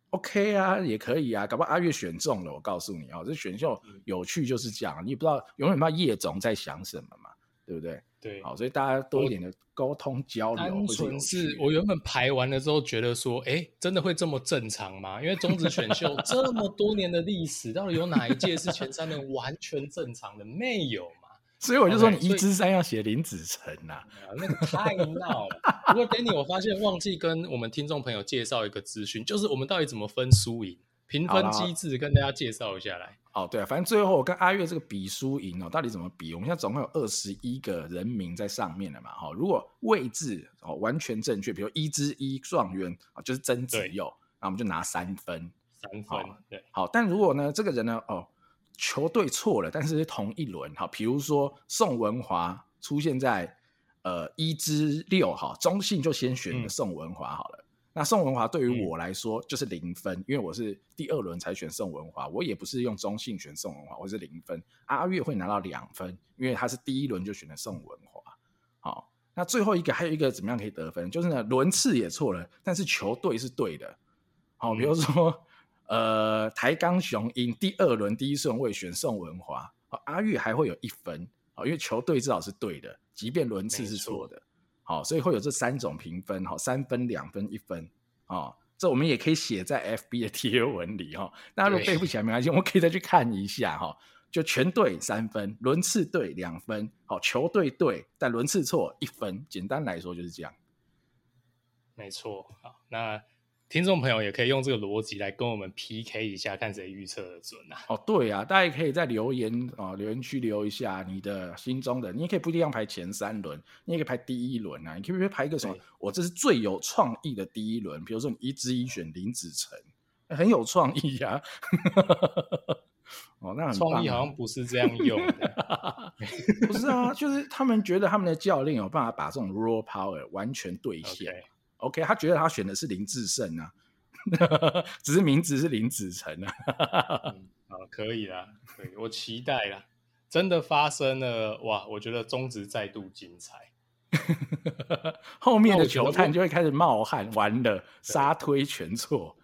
，OK 啊也可以啊，搞不好阿月选中了，我告诉你啊、哦，这选秀有趣就是这样，你也不知道永远不知道叶总在想什么嘛，对不对？对，好，所以大家多一点的沟通交流。单纯是我原本排完了之后觉得说，哎，真的会这么正常吗？因为中职选秀这么多年的历史，到底有哪一届是前三年完全正常的？没有嘛。所以我就说你一之三要写林子成呐、啊，okay, 那个太闹了。不过 Danny，我发现忘记跟我们听众朋友介绍一个资讯，就是我们到底怎么分输赢，评分机制跟大家介绍一下来。哦，对啊，反正最后我跟阿月这个比输赢哦，到底怎么比？我们现在总共有二十一个人名在上面了嘛，哈。如果位置哦完全正确，比如一之一状元啊，就是曾子佑，那我们就拿三分，三分，对。好，但如果呢，这个人呢，哦。球队错了，但是是同一轮哈，比如说宋文华出现在呃一之六哈，中信就先选了宋文华好了。嗯、那宋文华对于我来说就是零分，嗯、因为我是第二轮才选宋文华，我也不是用中信选宋文华，我是零分。阿月会拿到两分，因为他是第一轮就选了宋文华。好，那最后一个还有一个怎么样可以得分？就是呢轮次也错了，但是球队是对的。好，比如说。嗯呃，台钢雄鹰第二轮第一顺位选宋文华，阿玉还会有一分，因为球队至少是对的，即便轮次是错的，好，所以会有这三种评分，哈，三分、两分、一分，啊，这我们也可以写在 FB 的贴文里，哈，大家如果背不起来没关系，我们可以再去看一下，哈，就全对三分，轮次对两分，好，球队对但轮次错一分，简单来说就是这样，没错，好，那。听众朋友也可以用这个逻辑来跟我们 PK 一下，看谁预测的准啊！哦，对啊，大家也可以在留言啊、哦、留言区留一下你的心中的，你也可以不一定要排前三轮，你也可以排第一轮啊，你可以排一个什么？我这是最有创意的第一轮，比如说你一之一选林子成，很有创意呀、啊！哦，那创意好像不是这样用的，不是啊，就是他们觉得他们的教练有办法把这种 raw power 完全兑现。Okay. OK，他觉得他选的是林志胜啊，只是名字是林子成啊。嗯，好，可以啦，可以，我期待啦。真的发生了哇！我觉得中职再度精彩，后面的球探就会开始冒汗，完了杀推全错。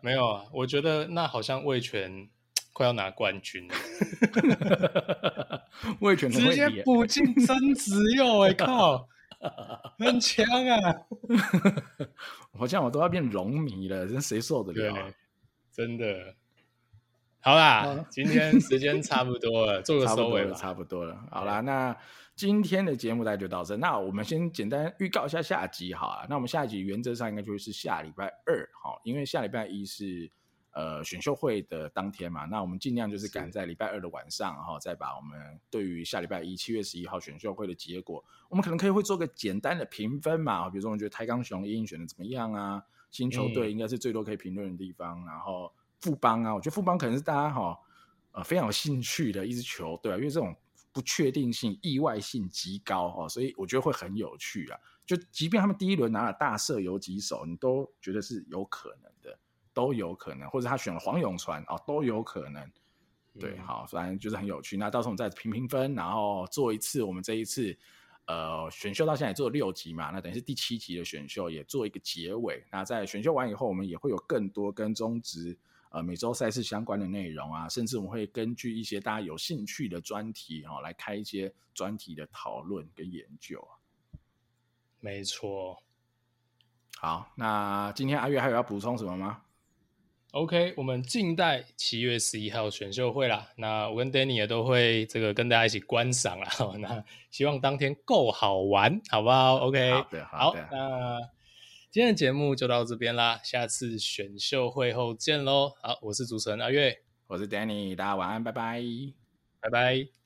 没有啊，我觉得那好像魏全 快要拿冠军了，味全直接补进曾子佑，哎靠！很强啊！好像我都要变龙迷了，这谁受得了？对，真的。好啦，啊、今天时间差不多了，做个收尾吧。差不多了，好啦，那今天的节目大概就到这。那我们先简单预告一下下集好了。那我们下集原则上应该就会是下礼拜二，好，因为下礼拜一是。呃，选秀会的当天嘛，那我们尽量就是赶在礼拜二的晚上，然后再把我们对于下礼拜一七月十一号选秀会的结果，我们可能可以会做个简单的评分嘛，比如说我们觉得台钢雄鹰选的怎么样啊，新球队应该是最多可以评论的地方，嗯、然后富邦啊，我觉得富邦可能是大家哈呃非常有兴趣的一支球队啊，因为这种不确定性、意外性极高哦，所以我觉得会很有趣啊。就即便他们第一轮拿了大社有几手，你都觉得是有可能的，都有可能，或者他选了黄永传哦，都有可能。对，好，反正就是很有趣。那到时候我们再评评分，然后做一次我们这一次呃选秀到现在也做了六集嘛，那等于是第七集的选秀也做一个结尾。那在选秀完以后，我们也会有更多跟中职呃每周赛事相关的内容啊，甚至我们会根据一些大家有兴趣的专题哦，来开一些专题的讨论跟研究啊。没错。好，那今天阿月还有要补充什么吗？OK，我们静待七月十一号选秀会啦。那我跟 Danny 也都会这个跟大家一起观赏啦。那希望当天够好玩，好不好？OK，好的，好的。好，那今天的节目就到这边啦，下次选秀会后见喽。好，我是主持人阿月，我是 Danny，大家晚安，拜拜，拜拜。